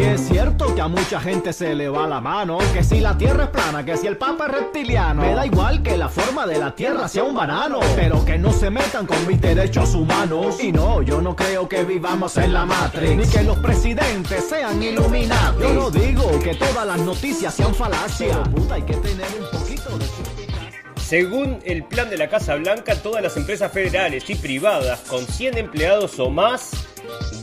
Y es cierto que a mucha gente se le va la mano, que si la tierra es plana, que si el papa es reptiliano, me da igual que la forma de la tierra sea un banano, pero que no se metan con mis derechos humanos. Y no, yo no creo que vivamos en la Matrix, ni que los presidentes sean iluminados. Yo no digo que todas las noticias sean falacias, hay que tener un poquito de Según el plan de la Casa Blanca, todas las empresas federales y privadas con 100 empleados o más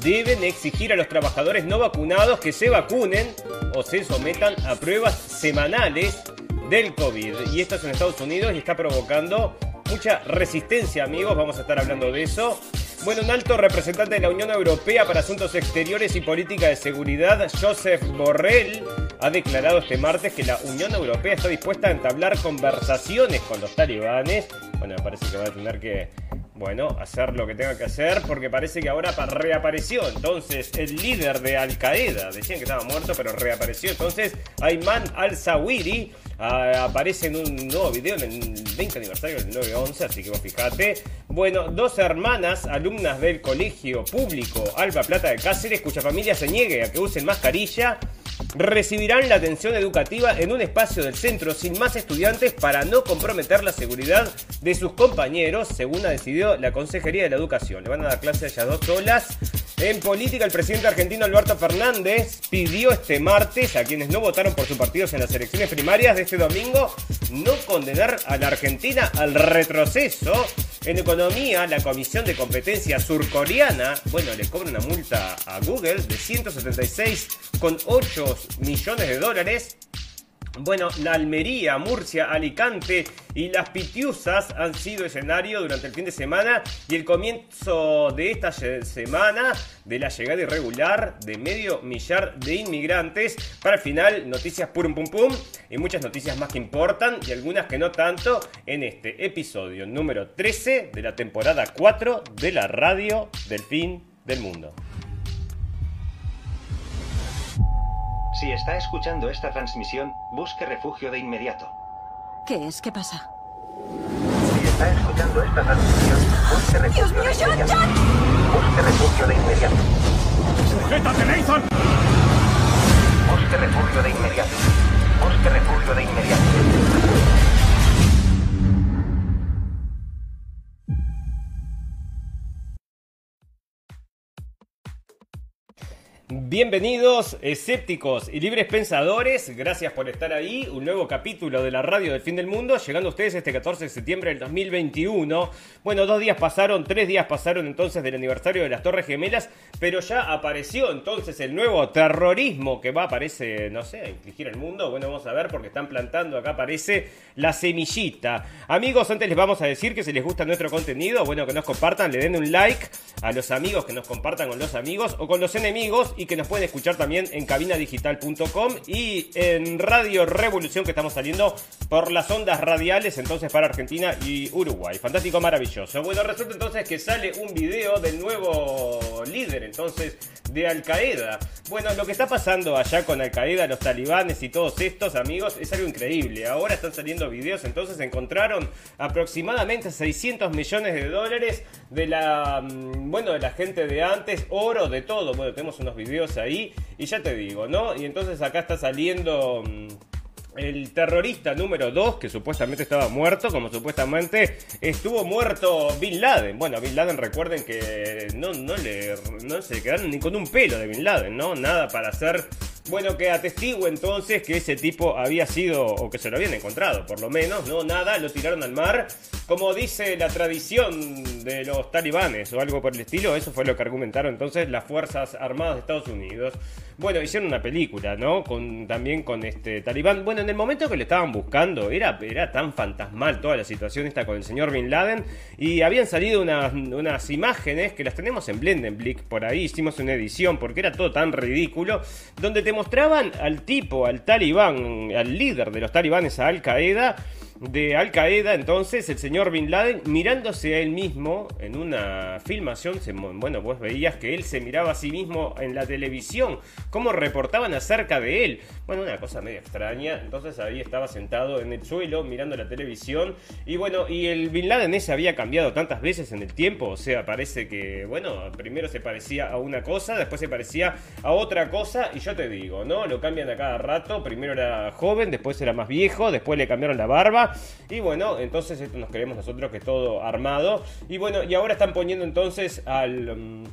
deben exigir a los trabajadores no vacunados que se vacunen o se sometan a pruebas semanales del COVID. Y esto es en Estados Unidos y está provocando mucha resistencia, amigos. Vamos a estar hablando de eso. Bueno, un alto representante de la Unión Europea para Asuntos Exteriores y Política de Seguridad, Joseph Borrell, ha declarado este martes que la Unión Europea está dispuesta a entablar conversaciones con los talibanes. Bueno, me parece que va a tener que bueno, hacer lo que tenga que hacer, porque parece que ahora reapareció. Entonces, el líder de Al Qaeda, decían que estaba muerto, pero reapareció. Entonces, Ayman al-Zawiri ah, aparece en un nuevo video en el 20 aniversario del 9-11, así que vos fijate. Bueno, dos hermanas, alumnas del colegio público Alba Plata de Cáceres, cuya familia se niegue a que usen mascarilla, recibirán la atención educativa en un espacio del centro sin más estudiantes para no comprometer la seguridad de sus compañeros, según ha decidido la Consejería de la Educación. Le van a dar clase a ellas dos solas. En política, el presidente argentino Alberto Fernández pidió este martes a quienes no votaron por sus partidos en las elecciones primarias de este domingo no condenar a la Argentina al retroceso. En economía, la Comisión de Competencia surcoreana, bueno, le cobra una multa a Google de 176,8 millones de dólares bueno, la Almería, Murcia, Alicante y las Pitiusas han sido escenario durante el fin de semana y el comienzo de esta semana de la llegada irregular de medio millar de inmigrantes. Para el final, noticias pum pum pum y muchas noticias más que importan y algunas que no tanto en este episodio número 13 de la temporada 4 de la radio del fin del mundo. Si está escuchando esta transmisión, busque refugio de inmediato. ¿Qué es? ¿Qué pasa? Si está escuchando esta transmisión, busque refugio ¡Dios mío, de John, inmediato. John! Busque refugio de inmediato. ¡Sujétate, Nathan! Busque refugio de inmediato. Bienvenidos, escépticos y libres pensadores. Gracias por estar ahí. Un nuevo capítulo de la radio del fin del mundo, llegando a ustedes este 14 de septiembre del 2021. Bueno, dos días pasaron, tres días pasaron entonces del aniversario de las Torres Gemelas, pero ya apareció entonces el nuevo terrorismo que va, aparece, no sé, a infligir al mundo. Bueno, vamos a ver porque están plantando, acá aparece la semillita. Amigos, antes les vamos a decir que si les gusta nuestro contenido, bueno, que nos compartan, le den un like a los amigos, que nos compartan con los amigos o con los enemigos y que nos pueden escuchar también en cabinadigital.com y en Radio Revolución que estamos saliendo por las ondas radiales entonces para Argentina y Uruguay. Fantástico, maravilloso. Bueno, resulta entonces que sale un video del nuevo líder entonces de Al Qaeda. Bueno, lo que está pasando allá con Al Qaeda, los talibanes y todos estos amigos es algo increíble. Ahora están saliendo videos, entonces encontraron aproximadamente 600 millones de dólares de la, mm, bueno, de la gente de antes, oro, de todo. Bueno, tenemos unos videos ahí y ya te digo, ¿no? Y entonces acá está saliendo... El terrorista número 2, que supuestamente estaba muerto, como supuestamente estuvo muerto Bin Laden. Bueno, Bin Laden recuerden que no, no, le, no se quedaron ni con un pelo de Bin Laden, ¿no? Nada para hacer bueno, que atestigo entonces que ese tipo había sido, o que se lo habían encontrado, por lo menos, no, nada, lo tiraron al mar. Como dice la tradición de los talibanes o algo por el estilo, eso fue lo que argumentaron entonces las Fuerzas Armadas de Estados Unidos. Bueno, hicieron una película, ¿no? Con, también con este talibán. Bueno, en el momento que lo estaban buscando, era, era tan fantasmal toda la situación esta con el señor Bin Laden. Y habían salido unas, unas imágenes que las tenemos en Blendenblick, por ahí hicimos una edición, porque era todo tan ridículo, donde te mostraban al tipo, al talibán, al líder de los talibanes, a Al Qaeda, de Al Qaeda, entonces el señor Bin Laden mirándose a él mismo en una filmación, bueno, vos veías que él se miraba a sí mismo en la televisión, cómo reportaban acerca de él. Bueno, una cosa medio extraña, entonces ahí estaba sentado en el suelo mirando la televisión y bueno, y el Bin Laden ese había cambiado tantas veces en el tiempo, o sea, parece que, bueno, primero se parecía a una cosa, después se parecía a otra cosa y yo te digo, ¿no? Lo cambian a cada rato, primero era joven, después era más viejo, después le cambiaron la barba, y bueno, entonces esto nos creemos nosotros que todo armado. Y bueno, y ahora están poniendo entonces al... Mm,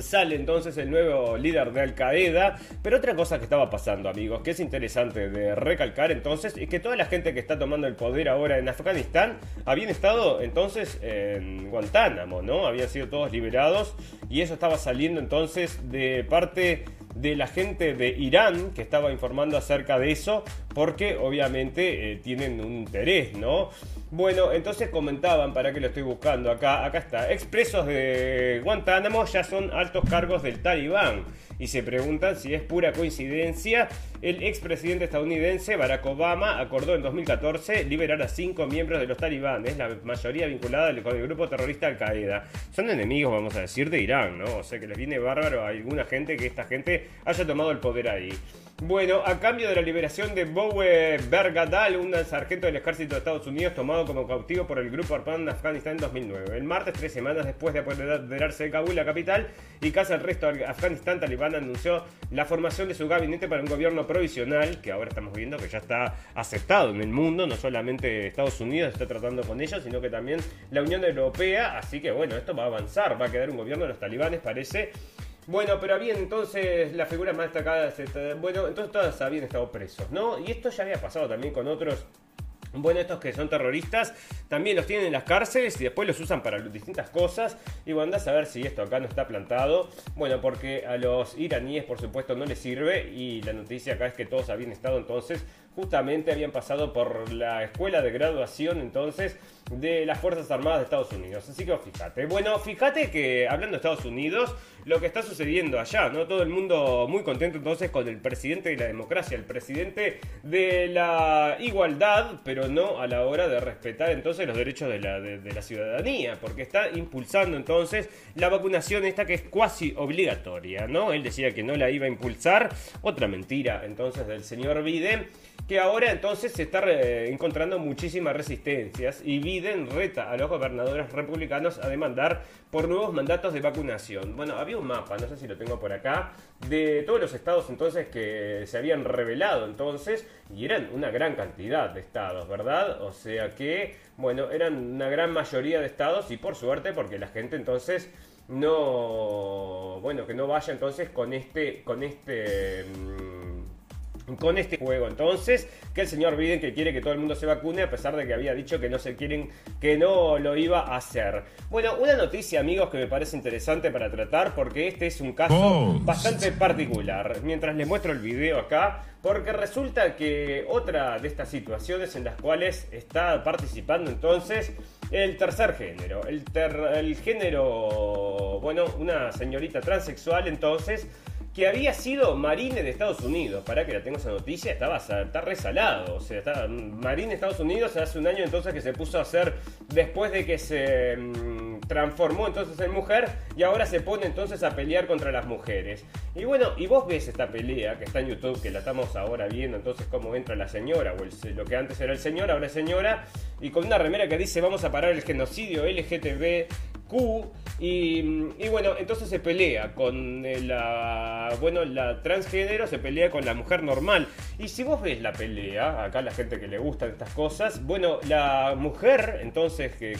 sale entonces el nuevo líder de Al Qaeda. Pero otra cosa que estaba pasando, amigos, que es interesante de recalcar entonces, es que toda la gente que está tomando el poder ahora en Afganistán habían estado entonces en Guantánamo, ¿no? Habían sido todos liberados y eso estaba saliendo entonces de parte de la gente de Irán que estaba informando acerca de eso, porque obviamente eh, tienen un interés, ¿no? Bueno, entonces comentaban, para que lo estoy buscando acá, acá está, expresos de Guantánamo ya son altos cargos del talibán y se preguntan si es pura coincidencia. El expresidente estadounidense Barack Obama acordó en 2014 liberar a cinco miembros de los talibanes, la mayoría vinculada con el grupo terrorista Al Qaeda. Son enemigos, vamos a decir, de Irán, ¿no? O sea que les viene bárbaro a alguna gente que esta gente haya tomado el poder ahí. Bueno, a cambio de la liberación de Bowe Bergadal, un sargento del ejército de Estados Unidos tomado como cautivo por el grupo armado en Afganistán en 2009. El martes, tres semanas después de apoderarse de Kabul, la capital, y casi el resto de Afganistán, Talibán anunció la formación de su gabinete para un gobierno provisional, que ahora estamos viendo que ya está aceptado en el mundo, no solamente Estados Unidos está tratando con ellos, sino que también la Unión Europea, así que bueno, esto va a avanzar, va a quedar un gobierno de los talibanes, parece bueno, pero había entonces la figura más destacada, bueno, entonces todas habían estado presos, ¿no? Y esto ya había pasado también con otros bueno, estos que son terroristas también los tienen en las cárceles y después los usan para distintas cosas. Y bueno, andás a ver si esto acá no está plantado. Bueno, porque a los iraníes, por supuesto, no les sirve. Y la noticia acá es que todos habían estado entonces, justamente habían pasado por la escuela de graduación entonces de las Fuerzas Armadas de Estados Unidos. Así que fíjate. Bueno, fíjate que hablando de Estados Unidos, lo que está sucediendo allá, ¿no? Todo el mundo muy contento entonces con el presidente de la democracia, el presidente de la igualdad, pero no a la hora de respetar entonces los derechos de la, de, la ciudadanía, porque está impulsando entonces la vacunación esta que es cuasi obligatoria, ¿no? Él decía que no la iba a impulsar, otra mentira entonces del señor Biden que ahora entonces se está encontrando muchísimas resistencias y Biden reta a los gobernadores republicanos a demandar por nuevos mandatos de vacunación. Bueno, había un mapa, no sé si lo tengo por acá, de todos los estados entonces que se habían revelado entonces y eran una gran cantidad de estados, ¿verdad? O sea que, bueno, eran una gran mayoría de estados y por suerte porque la gente entonces no, bueno, que no vaya entonces con este, con este... Mm, con este juego. Entonces, que el señor Biden que quiere que todo el mundo se vacune a pesar de que había dicho que no se quieren, que no lo iba a hacer. Bueno, una noticia, amigos, que me parece interesante para tratar porque este es un caso bastante particular. Mientras les muestro el video acá, porque resulta que otra de estas situaciones en las cuales está participando entonces el tercer género, el, el género, bueno, una señorita transexual entonces que había sido Marine de Estados Unidos. Para que la tengo esa noticia, estaba está resalado. O sea, está, Marine de Estados Unidos hace un año entonces que se puso a hacer después de que se mm, transformó entonces en mujer y ahora se pone entonces a pelear contra las mujeres. Y bueno, y vos ves esta pelea que está en YouTube, que la estamos ahora viendo, entonces cómo entra la señora, o lo que antes era el señor, ahora es señora, y con una remera que dice vamos a parar el genocidio LGTB Q. Y, bueno, entonces se pelea con eh, la. Bueno, la transgénero se pelea con la mujer normal. Y si vos ves la pelea, acá la gente que le gustan estas cosas, bueno, la mujer, entonces, que,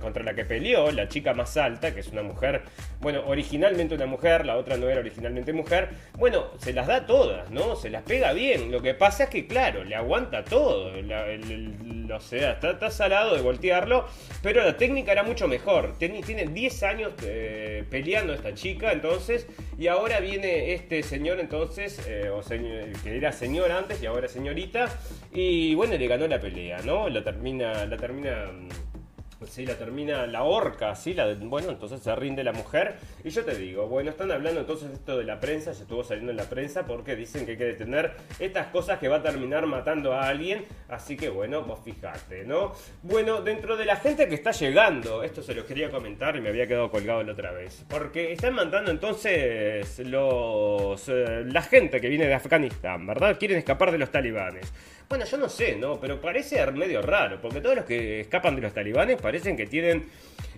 contra la que peleó, la chica más alta, que es una mujer, bueno, originalmente una mujer, la otra no era originalmente mujer, bueno, se las da todas, ¿no? Se las pega bien. Lo que pasa es que, claro, le aguanta todo. La- el- o sea, está salado de voltearlo, pero la técnica era mucho mejor. Tiene, tiene 10 años eh, peleando esta chica, entonces, y ahora viene este señor, entonces, eh, o señor- que era señor antes y ahora señorita, y bueno, le ganó la pelea, ¿no? La termina, la termina. Mm, Sí, la termina la horca, sí, la, bueno, entonces se rinde la mujer. Y yo te digo, bueno, están hablando entonces esto de la prensa, se estuvo saliendo en la prensa porque dicen que hay que detener estas cosas que va a terminar matando a alguien. Así que bueno, vos fijate, ¿no? Bueno, dentro de la gente que está llegando, esto se los quería comentar y me había quedado colgado la otra vez. Porque están mandando entonces los eh, la gente que viene de Afganistán, ¿verdad? Quieren escapar de los talibanes. Bueno, yo no sé, ¿no? Pero parece medio raro, porque todos los que escapan de los talibanes parecen que tienen,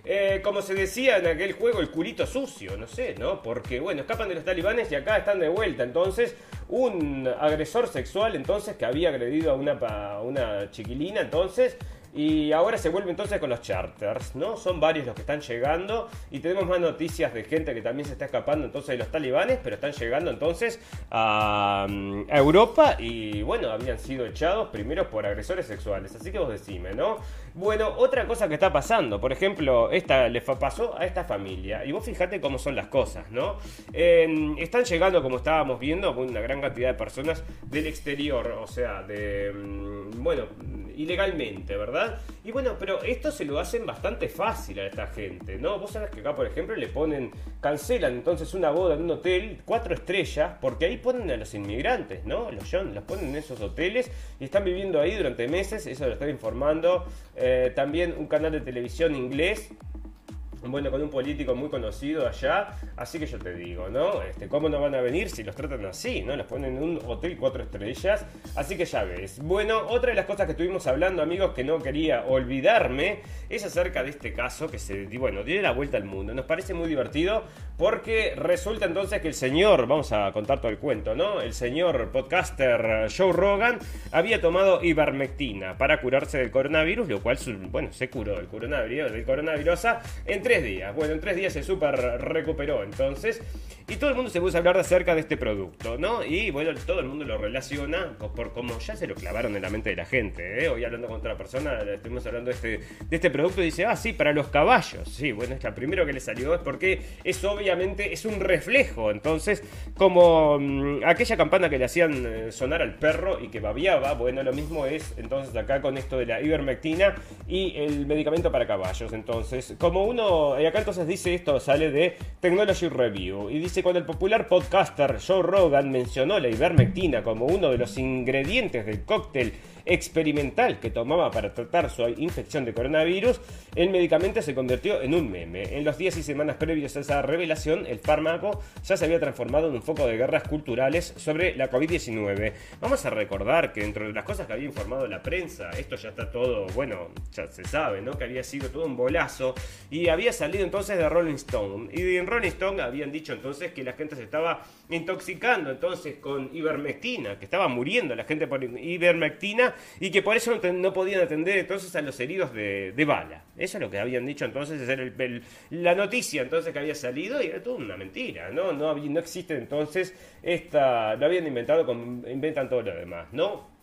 eh, como se decía en aquel juego, el culito sucio, no sé, ¿no? Porque, bueno, escapan de los talibanes y acá están de vuelta. Entonces, un agresor sexual, entonces, que había agredido a una, a una chiquilina, entonces... Y ahora se vuelve entonces con los charters, ¿no? Son varios los que están llegando y tenemos más noticias de gente que también se está escapando entonces de los talibanes, pero están llegando entonces a, mm, Europa y bueno, habían sido echados primero por agresores sexuales, así que vos decime, ¿no? Bueno, otra cosa que está pasando, por ejemplo, esta le pasó a esta familia y vos fijate cómo son las cosas, ¿no? Eh, están llegando, como estábamos viendo, una gran cantidad de personas del exterior, o sea, de, mm, bueno, ilegalmente, ¿verdad? Y bueno, pero esto se lo hacen bastante fácil a esta gente, ¿no? Vos sabés que acá, por ejemplo, le ponen, cancelan entonces una boda en un hotel, cuatro estrellas, porque ahí ponen a los inmigrantes, ¿no? Los John, los ponen en esos hoteles y están viviendo ahí durante meses, eso lo están informando. También un canal de televisión inglés bueno, con un político muy conocido allá, así que yo te digo, ¿no? Este, ¿Cómo no van a venir si los tratan así, ¿no? Los ponen en un hotel cuatro estrellas, así que ya ves. Bueno, otra de las cosas que estuvimos hablando, amigos, que no quería olvidarme, es acerca de este caso que se, bueno, dio la vuelta al mundo. Nos parece muy divertido porque resulta entonces que el señor, vamos a contar todo el cuento, ¿no? El señor podcaster Joe Rogan había tomado ivermectina para curarse del coronavirus, lo cual, bueno, se curó del coronavirus, del coronavirus en tres días. Bueno, en tres días se super recuperó entonces. Y todo el mundo se puso a hablar acerca de este producto, ¿no? Y bueno, todo el mundo lo relaciona por como ya se lo clavaron en la mente de la gente, ¿eh? Hoy hablando con otra persona, estuvimos hablando de este, de este producto y dice, ah, sí, para los caballos. Sí, bueno, es la primero que le salió, es porque es es un reflejo. Entonces, como mm, aquella campana que le hacían eh, sonar al perro y que babiaba, bueno, lo mismo es entonces acá con esto de la ivermectina y el medicamento para caballos. Entonces, como uno, y acá entonces dice esto, sale de Technology Review, y dice cuando el popular podcaster Joe Rogan mencionó la ivermectina como uno de los ingredientes del cóctel experimental que tomaba para tratar su infección de coronavirus, el medicamento se convirtió en un meme. En los días y semanas previos a esa revelación, el fármaco ya se había transformado en un foco de guerras culturales sobre la COVID-19. Vamos a recordar que dentro de las cosas que había informado la prensa, esto ya está todo, bueno, ya se sabe, ¿no? Que había sido todo un bolazo y había salido entonces de Rolling Stone. Y en Rolling Stone habían dicho entonces que la gente se estaba intoxicando entonces con ivermectina, que estaba muriendo la gente por ivermectina y que por eso no, podían atender entonces a los heridos de, bala. Eso es lo que habían dicho entonces, esa la noticia entonces que había salido y era toda una mentira, ¿no? No, no existe entonces esta, lo habían inventado como inventan todo lo demás, ¿no?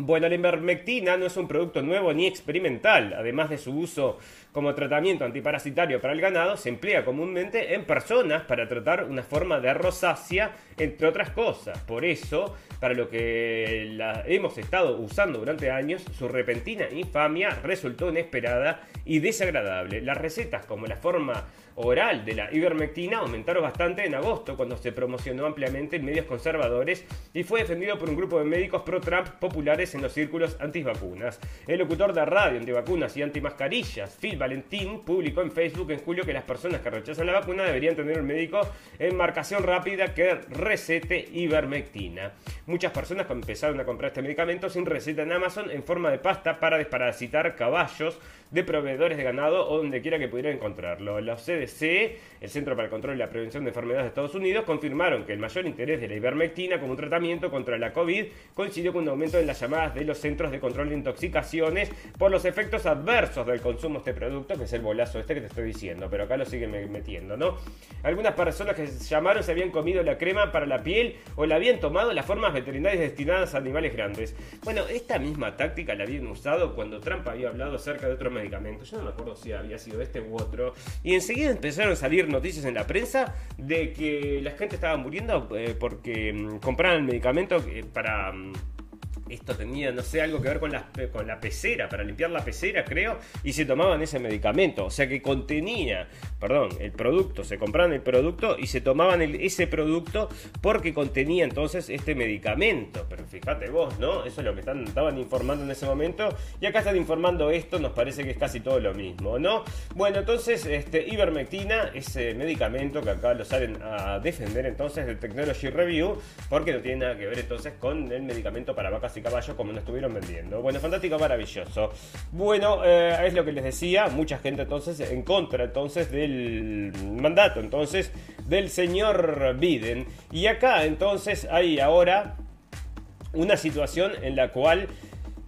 Bueno, la ivermectina no es un producto nuevo ni experimental. Además de su uso como tratamiento antiparasitario para el ganado, se emplea comúnmente en personas para tratar una forma de rosácea, entre otras cosas. Por eso, para lo que la hemos estado usando durante años, su repentina infamia resultó inesperada y desagradable. Las recetas como la forma oral de la ivermectina aumentaron bastante en agosto cuando se promocionó ampliamente en medios conservadores y fue defendido por un grupo de médicos pro-Trump populares en los círculos antivacunas. El locutor de radio antivacunas y antimascarillas, Phil Valentín, publicó en Facebook en julio que las personas que rechazan la vacuna deberían tener un médico en marcación rápida que recete ivermectina. Muchas personas empezaron a comprar este medicamento sin receta en Amazon en forma de pasta para desparasitar caballos de proveedores de ganado o donde quiera que pudieran encontrarlo. Los CDC, el Centro para el Control y la Prevención de Enfermedades de Estados Unidos, confirmaron que el mayor interés de la ivermectina como un tratamiento contra la COVID coincidió con un aumento en las llamadas de los Centros de Control de Intoxicaciones por los efectos adversos del consumo de este producto, que es el bolazo este que te estoy diciendo, pero acá lo siguen metiendo, ¿no? Algunas personas que llamaron se habían comido la crema para la piel o la habían tomado las formas veterinarias destinadas a animales grandes. Bueno, esta misma táctica la habían usado cuando Trump había hablado acerca de otro medicamento. Yo no me acuerdo si había sido este u otro. Y enseguida empezaron a salir noticias en la prensa de que la gente estaba muriendo eh, porque mm, compraban el medicamento eh, para... Esto tenía, no sé, algo que ver con la, con la pecera, para limpiar la pecera, creo, y se tomaban ese medicamento. O sea que contenía, perdón, el producto, se compraban el producto y se tomaban ese producto porque contenía entonces este medicamento. Pero fíjate vos, ¿no? Eso es lo que estaban informando en ese momento. Y acá están informando esto, nos parece que es casi todo lo mismo, ¿no? Bueno, entonces, este, ivermectina, ese medicamento que acá lo salen a defender entonces del Technology Review, porque no tiene nada que ver entonces con el medicamento para vacas caballo como nos estuvieron vendiendo. Bueno, fantástico, maravilloso. Bueno, eh, es lo que les decía, mucha gente entonces en contra entonces del mandato entonces del señor Biden. Y acá entonces hay ahora una situación en la cual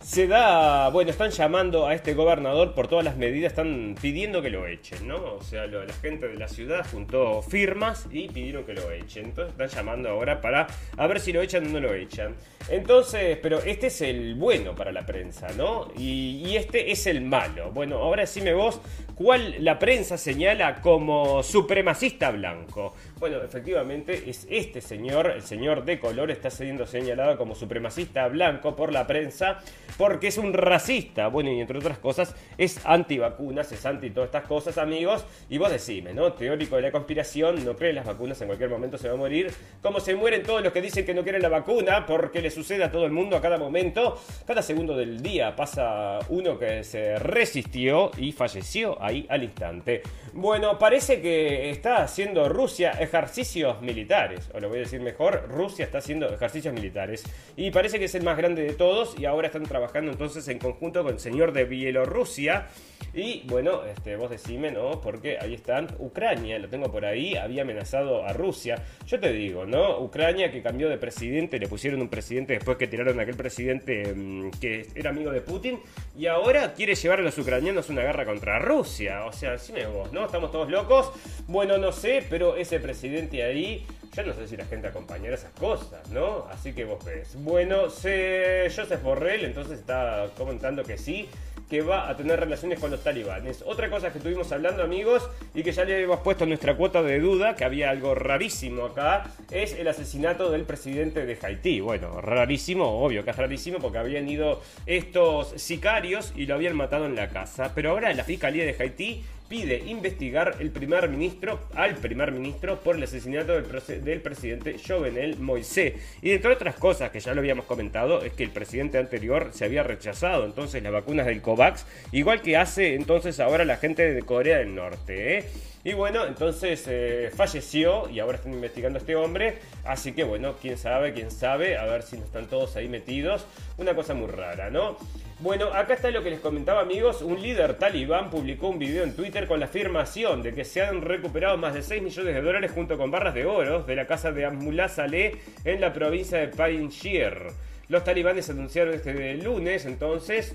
se da, bueno, están llamando a este gobernador por todas las medidas, están pidiendo que lo echen, ¿no? O sea, la gente de la ciudad juntó firmas y pidieron que lo echen. Entonces están llamando ahora para a ver si lo echan o no lo echan. Entonces, pero este es el bueno para la prensa, ¿no? Y, y este es el malo. Bueno, ahora decime vos, ¿cuál la prensa señala como supremacista blanco? Bueno, efectivamente es este señor, el señor de color, está siendo señalado como supremacista blanco por la prensa porque es un racista. Bueno, y entre otras cosas, es antivacunas, es anti todas estas cosas, amigos. Y vos decime, ¿no? Teórico de la conspiración, no cree en las vacunas, en cualquier momento se va a morir. Como se mueren todos los que dicen que no quieren la vacuna, porque le sucede a todo el mundo a cada momento. Cada segundo del día pasa uno que se resistió y falleció ahí al instante. Bueno, parece que está haciendo Rusia ejercicios militares, o lo voy a decir mejor, Rusia está haciendo ejercicios militares. Y parece que es el más grande de todos y ahora están trabajando entonces en conjunto con el señor de Bielorrusia. Y bueno, este, vos decime, ¿no? Porque ahí están. Ucrania, lo tengo por ahí, había amenazado a Rusia. Yo te digo, ¿no? Ucrania que cambió de presidente, le pusieron un presidente después que tiraron a aquel presidente mm, que era amigo de Putin. Y ahora quiere llevar a los ucranianos una guerra contra Rusia. O sea, decime vos, ¿no? Estamos todos locos. Bueno, no sé, pero ese presidente ahí ya no sé si la gente acompañará esas cosas, ¿no? Así que vos ves. Bueno, se... Joseph Borrell entonces está comentando que sí, que va a tener relaciones con los talibanes. Otra cosa que estuvimos hablando, amigos, y que ya le hemos puesto nuestra cuota de duda, que había algo rarísimo acá, es el asesinato del presidente de Haití. Bueno, rarísimo, obvio que es rarísimo, porque habían ido estos sicarios y lo habían matado en la casa. Pero ahora la Fiscalía de Haití pide investigar el primer ministro, al primer ministro por el asesinato del, presidente Jovenel Moisés. Y entre otras cosas que ya lo habíamos comentado, es que el presidente anterior se había rechazado entonces las vacunas del COVAX, igual que hace entonces ahora la gente de Corea del Norte. ¿eh? Y bueno, entonces eh, falleció y ahora están investigando a este hombre. Así que bueno, quién sabe, quién sabe, a ver si no están todos ahí metidos. Una cosa muy rara, ¿no? Bueno, acá está lo que les comentaba amigos. Un líder talibán publicó un video en Twitter con la afirmación de que se han recuperado más de 6 millones de dólares junto con barras de oro de la casa de Amullah Saleh en la provincia de Panjshir. Los talibanes anunciaron este lunes entonces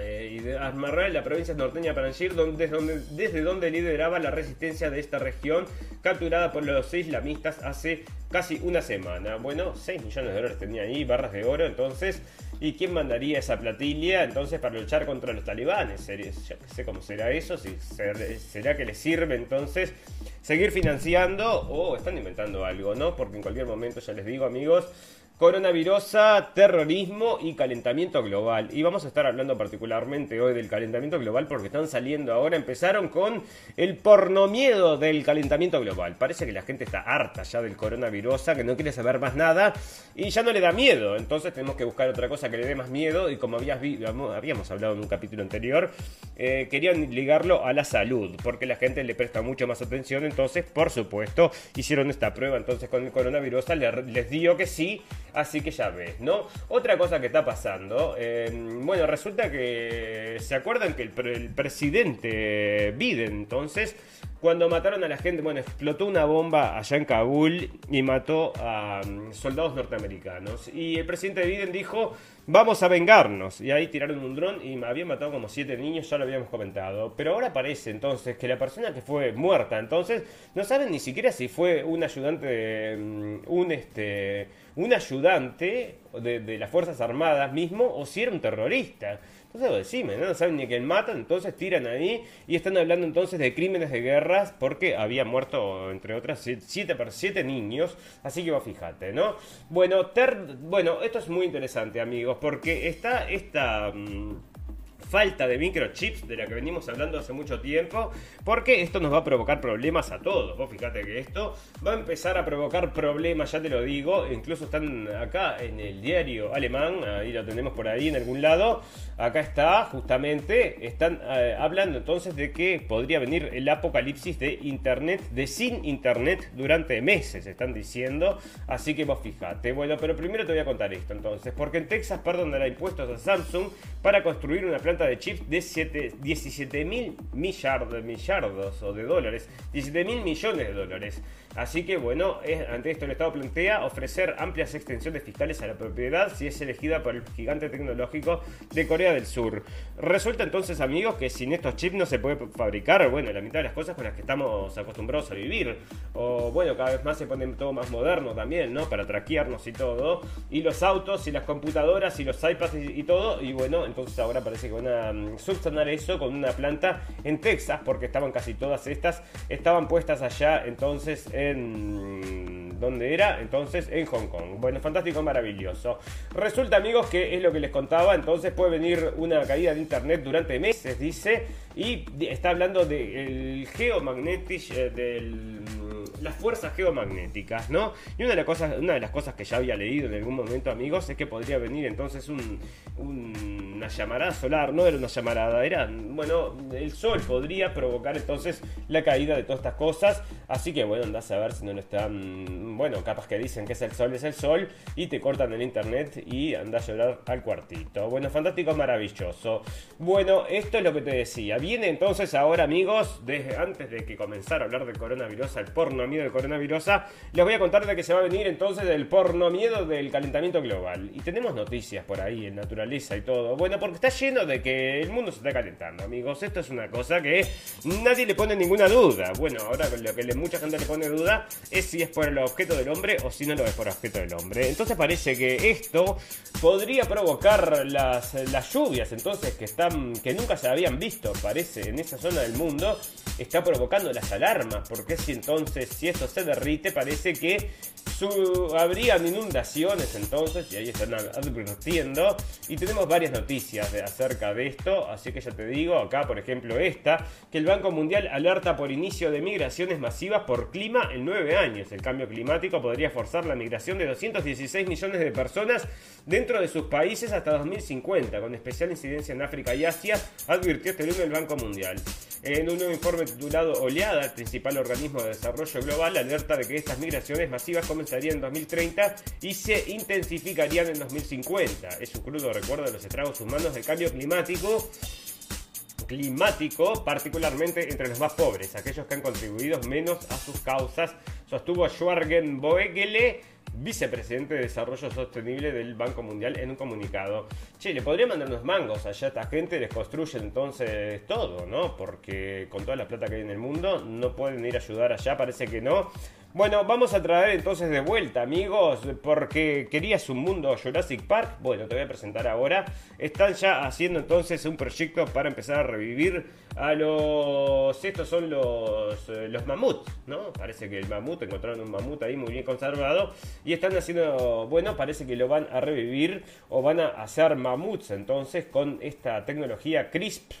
eh, y de Asmarra, la provincia norteña de Panjshir, donde, desde, donde, lideraba la resistencia de esta región, capturada por los islamistas hace casi una semana. Bueno, 6 millones de dólares tenía ahí, barras de oro, entonces. ¿Y quién mandaría esa platilla entonces para luchar contra los talibanes? Ya sé cómo será eso, si será que les sirve entonces seguir financiando o están inventando algo, ¿no? Porque en cualquier momento, ya les digo amigos, coronavirus, terrorismo y calentamiento global. Y vamos a estar hablando particularmente hoy del calentamiento global porque están saliendo ahora, empezaron con el pornomiedo del calentamiento global. Parece que la gente está harta ya del coronavirus, que no quiere saber más nada y ya no le da miedo. Entonces tenemos que buscar otra cosa que le dé más miedo y como habíamos hablado en un capítulo anterior, eh, querían ligarlo a la salud porque la gente le presta mucho más atención. Entonces, por supuesto, hicieron esta prueba entonces con el coronavirus. Les digo que sí Así que ya ves, ¿no? Otra cosa que está pasando, eh, bueno, resulta que se acuerdan que el, presidente Biden, entonces, cuando mataron a la gente, bueno, explotó una bomba allá en Kabul y mató a mm, soldados norteamericanos. Y el presidente Biden dijo, vamos a vengarnos. Y ahí tiraron un dron y habían matado como siete niños, ya lo habíamos comentado. Pero ahora parece entonces que la persona que fue muerta, entonces, no saben ni siquiera si fue un ayudante, mm, un este un ayudante de, las Fuerzas Armadas mismo o si era un terrorista. Entonces decime, ¿no? saben ni quién matan, entonces tiran ahí y están hablando entonces de crímenes de guerras porque había muerto, entre otras, siete, siete niños. Así que vos fíjate, ¿no? Bueno, bueno, esto es muy interesante, amigos, porque está esta... Mm, falta de microchips de la que venimos hablando hace mucho tiempo, porque esto nos va a provocar problemas a todos. Vos fíjate que esto va a empezar a provocar problemas, ya te lo digo, incluso están acá en el diario alemán, ahí lo tenemos por ahí en algún lado, acá está justamente, están eh, hablando entonces de que podría venir el apocalipsis de Internet, de sin Internet durante meses, están diciendo, así que vos fíjate. Bueno, pero primero te voy a contar esto entonces, porque en Texas perdonará impuestos a Samsung para construir una planta de chips de 17 mil millardos, millardos o de dólares, 17 mil millones de dólares. Así que bueno, ante esto el Estado plantea ofrecer amplias extensiones fiscales a la propiedad si es elegida por el gigante tecnológico de Corea del Sur. Resulta entonces amigos que sin estos chips no se puede fabricar, bueno, la mitad de las cosas con las que estamos acostumbrados a vivir. O bueno, cada vez más se pone todo más moderno también, ¿no? Para traquearnos y todo. Y los autos y las computadoras y los iPads y, todo. Y bueno, entonces ahora parece que van a mm, subsanar eso con una planta en Texas, porque estaban casi todas estas, estaban puestas allá entonces en... ¿Dónde era? Entonces en Hong Kong. Bueno, fantástico, maravilloso. Resulta, amigos, que es lo que les contaba. Entonces puede venir una caída de internet durante meses, dice. Y está hablando del eh, del las fuerzas geomagnéticas, ¿no? Y una de, las cosas, una de las cosas que ya había leído en algún momento, amigos, es que podría venir entonces un, una llamarada solar, no era una llamarada, era, bueno, el sol podría provocar entonces la caída de todas estas cosas, así que bueno, andás a ver si no lo están, bueno, capaz que dicen que es el sol, es el sol, y te cortan el internet y andás a llorar al cuartito. Bueno, fantástico, maravilloso. Bueno, esto es lo que te decía. Viene entonces ahora, amigos, desde antes de que comenzara a hablar del coronavirus, el porno miedo del coronavirus, les voy a contar de que se va a venir entonces del porno miedo del calentamiento global. Y tenemos noticias por ahí en naturaleza y todo. Bueno, porque está lleno de que el mundo se está calentando, amigos. Esto es una cosa que nadie le pone ninguna duda. Bueno, ahora lo que mucha gente le pone duda es si es por el objeto del hombre o si no lo es por el objeto del hombre. Entonces parece que esto podría provocar las, las lluvias, entonces que están que nunca se habían visto, parece, en esa zona del mundo, está provocando las alarmas, porque si entonces si esto se derrite, parece que su, habrían inundaciones entonces, y ahí están advirtiendo. Y tenemos varias noticias acerca de esto, así que ya te digo, acá por ejemplo esta, que el Banco Mundial alerta por inicio de migraciones masivas por clima en nueve años. El cambio climático podría forzar la migración de 216 millones de personas dentro de sus países hasta 2050, con especial incidencia en África y Asia, advirtió este lunes el Banco Mundial. En un nuevo informe titulado Oleada, el principal organismo de desarrollo global alerta de que estas migraciones masivas comenzarían en 2030 y se intensificarían en 2050. Es un crudo recuerdo de los estragos humanos del cambio climático climático, particularmente entre los más pobres, aquellos que han contribuido menos a sus causas, sostuvo Schwargen Boegele, vicepresidente de Desarrollo Sostenible del Banco Mundial, en un comunicado. Che, le podría mandar unos mangos allá a esta gente, les construye entonces todo, ¿no? Porque con toda la plata que hay en el mundo no pueden ir a ayudar allá, parece que no. Bueno, vamos a traer entonces de vuelta, amigos, porque querías un mundo Jurassic Park. Bueno, te voy a presentar ahora. Están ya haciendo entonces un proyecto para empezar a revivir a los. Estos son los, eh, los mamuts, ¿no? Parece que el mamut, encontraron un mamut ahí muy bien conservado. Y están haciendo. Bueno, parece que lo van a revivir o van a hacer mamuts entonces con esta tecnología CRISP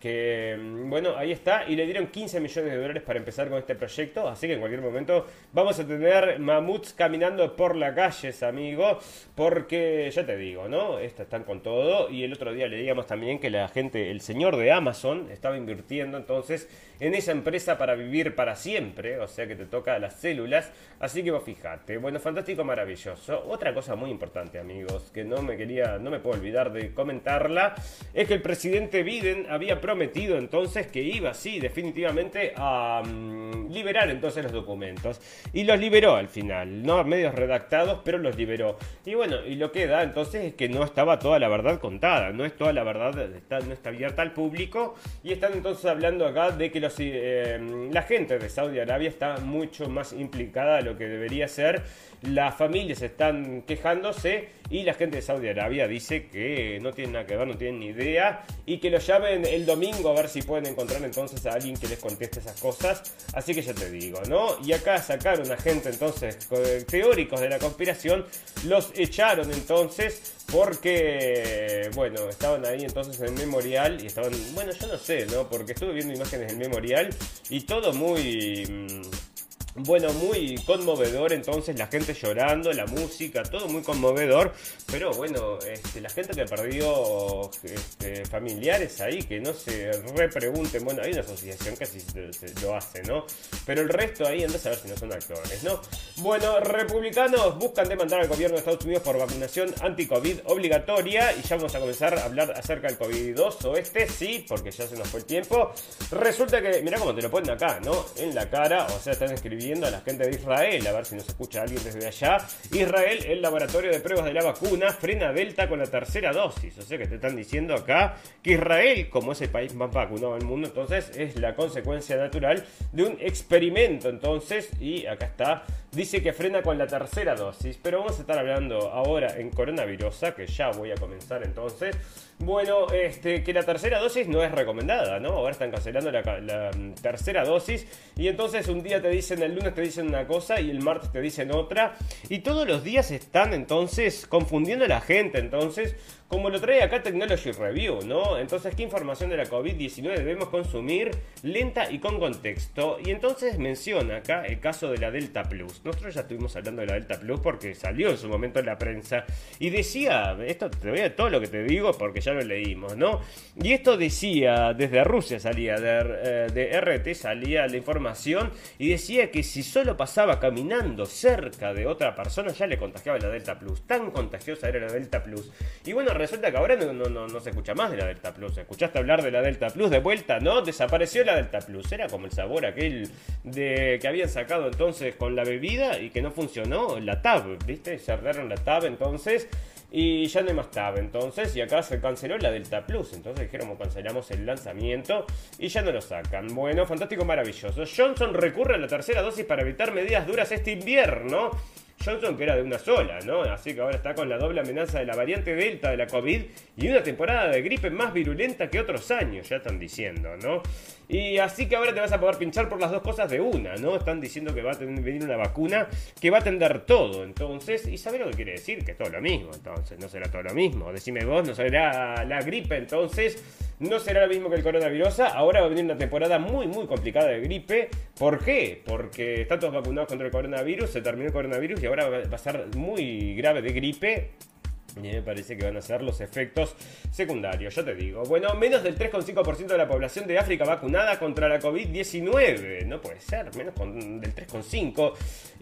que mm, bueno, ahí está, y le dieron 15 millones de dólares para empezar con este proyecto, así que en cualquier momento vamos a tener mamuts caminando por las calles, amigo, porque ya te digo, ¿no? Estos están con todo, y el otro día le digamos también que la gente, el señor de Amazon, estaba invirtiendo entonces en esa empresa para vivir para siempre, o sea que te toca las células, así que vos fijate, bueno, fantástico, maravilloso. Otra cosa muy importante, amigos, que no me quería, no me puedo olvidar de comentarla, es que el presidente Biden había prometido entonces que iba, sí, definitivamente a mm, liberar entonces los documentos. Y los liberó al final, no medios redactados, pero los liberó. Y bueno, y lo que da entonces es que no estaba toda la verdad contada, no es toda la verdad, está, no está abierta al público. Y están entonces hablando acá de que los, eh, la gente de Saudi Arabia está mucho más implicada de lo que debería ser. Las familias están quejándose y la gente de Saudi Arabia dice que no tienen nada que ver, no tienen ni idea y que lo llamen el domingo a ver si pueden encontrar entonces a alguien que les conteste esas cosas. Así que ya te digo, ¿no? Y acá sacaron a gente entonces teóricos de la conspiración, los echaron entonces porque, bueno, estaban ahí entonces en el memorial y estaban, bueno, yo no sé, ¿no? Porque estuve viendo imágenes del memorial y todo muy... Mm, bueno, muy conmovedor entonces, la gente llorando, la música, todo muy conmovedor, pero bueno, este, la gente que perdió este, familiares ahí, que no se repregunten, bueno, hay una asociación que así lo hace, ¿no? Pero el resto ahí anda a ver si no son actores, ¿no? Bueno, republicanos buscan demandar al gobierno de Estados Unidos por vacunación anti-COVID obligatoria y ya vamos a comenzar a hablar acerca del COVID-2 o este, sí, porque ya se nos fue el tiempo. Resulta que, mira cómo te lo ponen acá, ¿no? En la cara, o sea, están escribiendo a la gente de Israel, a ver si nos escucha alguien desde allá. Israel, el laboratorio de pruebas de la vacuna, frena Delta con la tercera dosis. O sea que te están diciendo acá que Israel, como es el país más vacunado del mundo, entonces es la consecuencia natural de un experimento. Entonces, y acá está, dice que frena con la tercera dosis. Pero vamos a estar hablando ahora en coronavirus, que ya voy a comenzar entonces. Bueno, este, que la tercera dosis no es recomendada, ¿no? Ahora están cancelando la, la mm, tercera dosis y entonces un día te dicen el lunes te dicen una cosa y el martes te dicen otra. Y todos los días están entonces confundiendo a la gente. Entonces, como lo trae acá Technology Review, ¿no? Entonces, ¿qué información de la COVID-19 debemos consumir lenta y con contexto? Y entonces menciona acá el caso de la Delta Plus. Nosotros ya estuvimos hablando de la Delta Plus porque salió en su momento en la prensa y decía, esto te voy a todo lo que te digo porque ya lo leímos, ¿no? Y esto decía, desde Rusia salía, de, eh, RT salía la información y decía que si solo pasaba caminando cerca de otra persona ya le contagiaba la Delta Plus. Tan contagiosa era la Delta Plus. Y bueno, resulta que ahora no, no, no, se escucha más de la Delta Plus. ¿Escuchaste hablar de la Delta Plus de vuelta? No, desapareció la Delta Plus. Era como el sabor aquel de que habían sacado entonces con la bebida y que no funcionó. La tab, ¿viste? Cerraron la tab entonces. Y ya no hay más tab entonces, y acá se canceló la Delta Plus. Entonces dijeron, cancelamos el lanzamiento y ya no lo sacan. Bueno, fantástico, maravilloso. Johnson recurre a la tercera dosis para evitar medidas duras este invierno. Johnson que era de una sola, ¿no? Así que ahora está con la doble amenaza de la variante Delta de la COVID y una temporada de gripe más virulenta que otros años, ya están diciendo, ¿no? Y así que ahora te vas a poder pinchar por las dos cosas de una, ¿no? Están diciendo que va a venir una vacuna que va a atender todo, entonces, ¿y sabes lo que quiere decir? Que es todo lo mismo, entonces, no será todo lo mismo. Decime vos, no será la gripe, entonces, no será lo mismo que el coronavirus. Ahora va a venir una temporada muy, muy complicada de gripe. ¿Por qué? Porque están todos vacunados contra el coronavirus, se terminó el coronavirus y ahora va a ser muy grave de gripe y me parece que van a ser los efectos secundarios, ya te digo. Bueno, menos del 3,5% de la población de África vacunada contra la COVID-19. No puede ser, menos del 3,5%.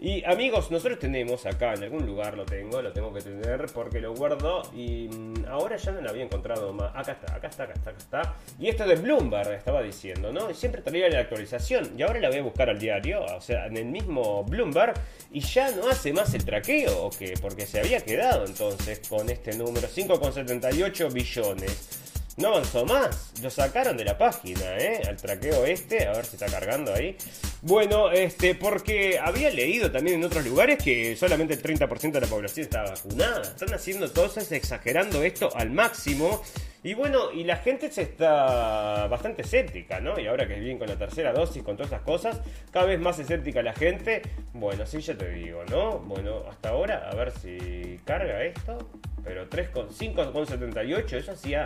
Y amigos, nosotros tenemos acá, en algún lugar lo tengo, lo tengo que tener porque lo guardo y mm, ahora ya no lo había encontrado más. Acá está, acá está, acá está, acá está. Y esto de Bloomberg estaba diciendo, ¿no? Siempre traía la actualización y ahora la voy a buscar al diario, o sea, en el mismo Bloomberg y ya no hace más el traqueo, ¿o qué? Porque se había quedado entonces con con este número, 5,78 billones. No avanzó más, lo sacaron de la página, ¿eh? Al traqueo este, a ver si está cargando ahí. Bueno, este, porque había leído también en otros lugares que solamente el 30% de la población estaba vacunada. Están haciendo cosas, exagerando esto al máximo. Y bueno, y la gente se está bastante escéptica, ¿no? Y ahora que vienen con la tercera dosis, con todas esas cosas, cada vez más escéptica la gente. Bueno, sí, ya te digo, ¿no? Bueno, hasta ahora, a ver si carga esto. Pero 3,5,78, eso hacía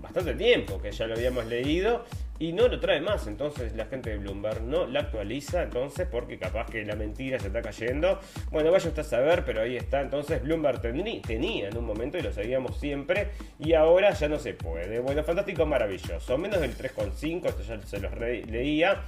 bastante tiempo que ya lo habíamos leído y no lo trae más. Entonces la gente de Bloomberg no la actualiza, entonces porque capaz que la mentira se está cayendo. Bueno, vaya usted a saber, pero ahí está. Entonces Bloomberg tenía en un momento y lo seguíamos siempre y ahora ya no se puede. Bueno, fantástico, maravilloso. Menos del 3,5, esto ya se los leía.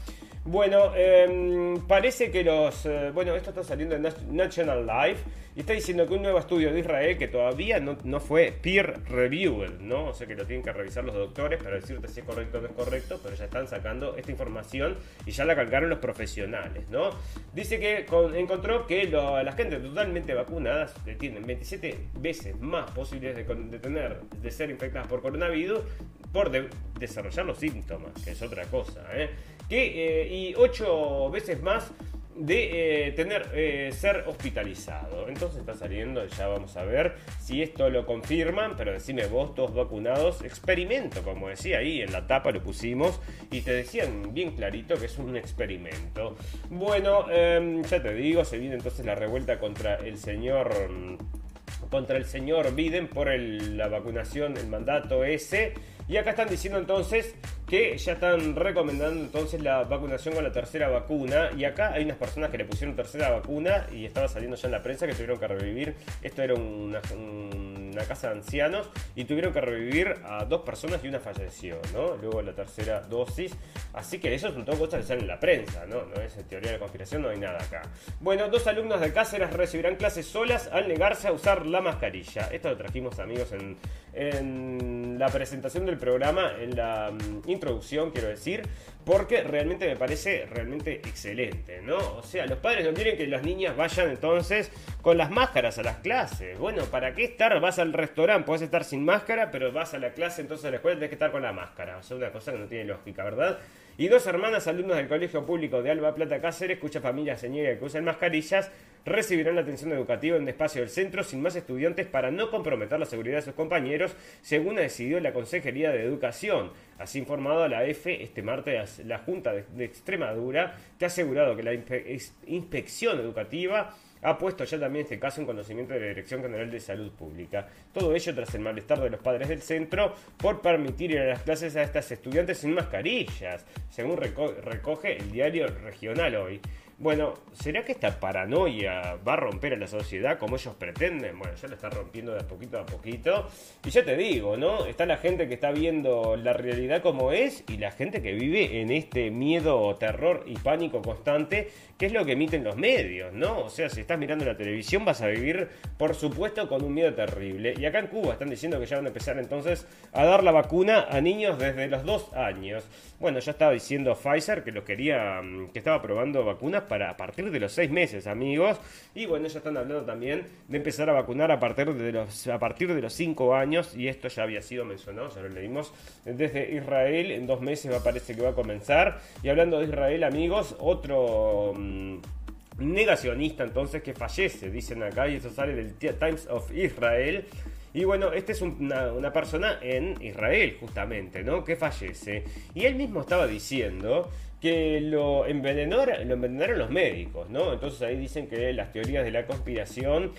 Bueno, em, parece que los... Eh, bueno, esto está saliendo en National Life y está diciendo que un nuevo estudio de Israel que todavía no, fue peer reviewed, ¿no? O sea que lo tienen que revisar los doctores para decirte si es correcto o no es correcto, pero ya están sacando esta información y ya la cargaron los profesionales, ¿no? Dice que encontró que la gente totalmente vacunadas tienen 27 veces más posibilidades de, tener, de ser infectadas por coronavirus por desarrollar los síntomas, que es otra cosa, ¿eh? Que, eh, y 8 veces más de eh, tener eh, ser hospitalizado. Entonces está saliendo, ya vamos a ver si esto lo confirman, pero decime vos, todos vacunados, experimento, como decía ahí en la tapa lo pusimos y te decían bien clarito que es un experimento. Bueno, em, ya te digo, se viene entonces la revuelta contra el señor contra el señor Biden por la vacunación, el mandato ese. Y acá están diciendo entonces que ya están recomendando entonces la vacunación con la tercera vacuna. Y acá hay unas personas que le pusieron tercera vacuna y estaba saliendo ya en la prensa que tuvieron que revivir. Esto era una, una casa de ancianos y tuvieron que revivir a dos personas y una falleció, ¿no? Luego la tercera dosis. Así que eso son todo cosas que salen en la prensa, ¿no? No es teoría de la conspiración, no hay nada acá. Bueno, dos alumnos de Cáceres recibirán clases solas al negarse a usar la mascarilla. Esto lo trajimos amigos en, en la presentación del programa, en la mm, introducción, quiero decir porque realmente me parece realmente excelente, ¿no? O sea, los padres no quieren que las niñas vayan entonces con las máscaras a las clases. Bueno, ¿para qué estar? Vas al restaurante, puedes estar sin máscara, pero vas a la clase, entonces a la escuela tienes que estar con la máscara. O sea, una cosa que no tiene lógica, ¿verdad? Y dos hermanas alumnos del Colegio Público de Alba Plata Cáceres, cuya familia se niega que usen mascarillas, recibirán la atención educativa en un espacio del centro sin más estudiantes para no comprometer la seguridad de sus compañeros, según ha decidido la Consejería de Educación. Así informado a la EFE este martes la Junta de, Extremadura, que ha asegurado que la inspección educativa ha puesto ya también este caso en conocimiento de la Dirección General de Salud Pública. Todo ello tras el malestar de los padres del centro por permitir ir a las clases a estas estudiantes sin mascarillas, según recoge el diario regional hoy. Bueno, ¿será que esta paranoia va a romper a la sociedad como ellos pretenden? Bueno, ya lo está rompiendo de a poquito a poquito. Y ya te digo, ¿no? Está la gente que está viendo la realidad como es y la gente que vive en este miedo, terror y pánico constante, que es lo que emiten los medios, ¿no? O sea, si estás mirando la televisión vas a vivir, por supuesto, con un miedo terrible. Y acá en Cuba están diciendo que ya van a empezar entonces a dar la vacuna a niños desde los dos años. Bueno, ya estaba diciendo Pfizer que lo quería, mm, que estaba probando vacunas para a partir de los seis meses, amigos. Y bueno, ya están hablando también de empezar a vacunar a partir de los, a partir de los cinco años. Y esto ya había sido mencionado, ya lo leímos desde Israel. En dos meses me parece que va a comenzar. Y hablando de Israel, amigos, otro... Mm, negacionista entonces que fallece, dicen acá, y eso sale del Times of Israel. Y bueno, este es una, persona en Israel, justamente, ¿no? Que fallece. Y él mismo estaba diciendo que lo envenenaron los médicos, ¿no? Entonces ahí dicen que las teorías de la conspiración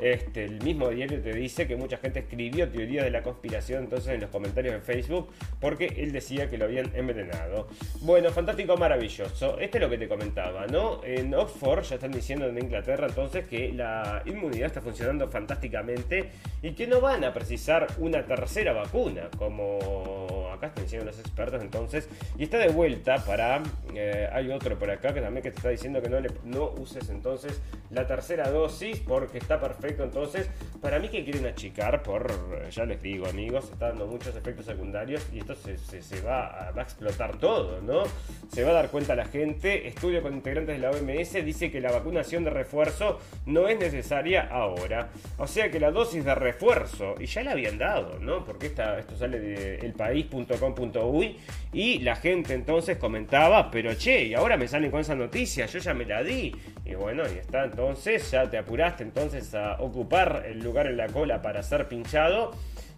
este, el mismo diario te dice que mucha gente escribió teorías de la conspiración entonces en los comentarios de Facebook porque él decía que lo habían envenenado. Bueno, fantástico, maravilloso. Este es lo que te comentaba, ¿no? En Oxford ya están diciendo en Inglaterra entonces que la inmunidad está funcionando fantásticamente y que no van a precisar una tercera vacuna, como acá están diciendo los expertos entonces. Y está de vuelta para... Eh, hay otro por acá que también que te está diciendo que no, le, no uses entonces la tercera dosis porque está perfecto entonces, para mí que quieren achicar por, ya les digo amigos, está dando muchos efectos secundarios y esto se, va, a, explotar todo, ¿no? Se va a dar cuenta la gente, estudio con integrantes de la OMS dice que la vacunación de refuerzo no es necesaria ahora. O sea que la dosis de refuerzo, y ya la habían dado, ¿no? Porque esta, esto sale de elpaís.com radio.com.uy y la gente entonces comentaba, pero che, y ahora me salen con esa noticia, yo ya me la di. Y bueno, y está entonces, ya te apuraste entonces a ocupar el lugar en la cola para ser pinchado.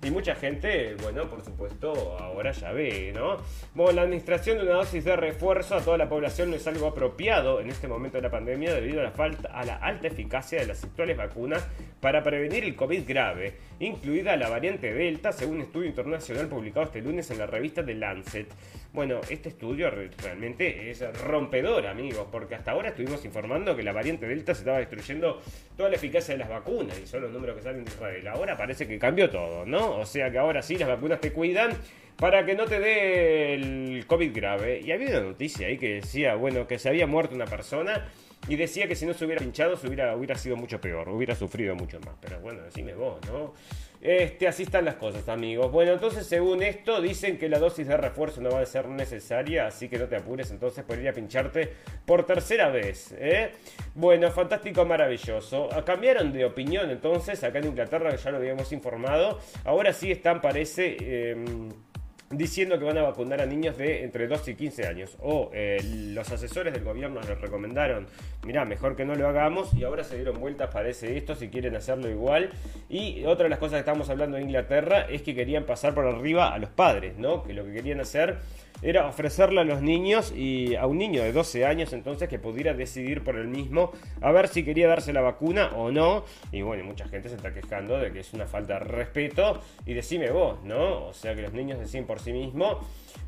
Y mucha gente, bueno, por supuesto, ahora ya ve, ¿no? Bueno, la administración de una dosis de refuerzo a toda la población no es algo apropiado en este momento de la pandemia debido a la, falta, a la alta eficacia de las actuales vacunas para prevenir el COVID grave, incluida la variante Delta, según un estudio internacional publicado este lunes en la revista The Lancet. Bueno, este estudio realmente es rompedor, amigos, porque hasta ahora estuvimos informando que la variante Delta se estaba destruyendo toda la eficacia de las vacunas, y son los números que salen de Israel. Ahora parece que cambió todo, ¿no? O sea que ahora sí las vacunas te cuidan para que no te dé el COVID grave. Y había una noticia ahí que decía, bueno, que se había muerto una persona y decía que si no se hubiera pinchado se hubiera, hubiera sido mucho peor, hubiera sufrido mucho más. Pero bueno, decime vos, ¿no? Este, así están las cosas, amigos. Bueno, entonces según esto, dicen que la dosis de refuerzo no va a ser necesaria, así que no te apures entonces por ir a pincharte por tercera vez. ¿eh? Bueno, fantástico, maravilloso. Ah, cambiaron de opinión entonces acá en Inglaterra, que ya lo habíamos informado. Ahora sí están, parece... Em, diciendo que van a vacunar a niños de entre 12 y 15 años. O eh, los asesores del gobierno les recomendaron, mirá, mejor que no lo hagamos y ahora se dieron vueltas, parece esto, si quieren hacerlo igual. Y otra de las cosas que estamos hablando en Inglaterra es que querían pasar por arriba a los padres, ¿no? Que lo que querían hacer era ofrecerle a los niños y a un niño de 12 años entonces que pudiera decidir por él mismo a ver si quería darse la vacuna o no. Y bueno, mucha gente se está quejando de que es una falta de respeto y decime vos, ¿no? O sea que los niños deciden por sí mismos.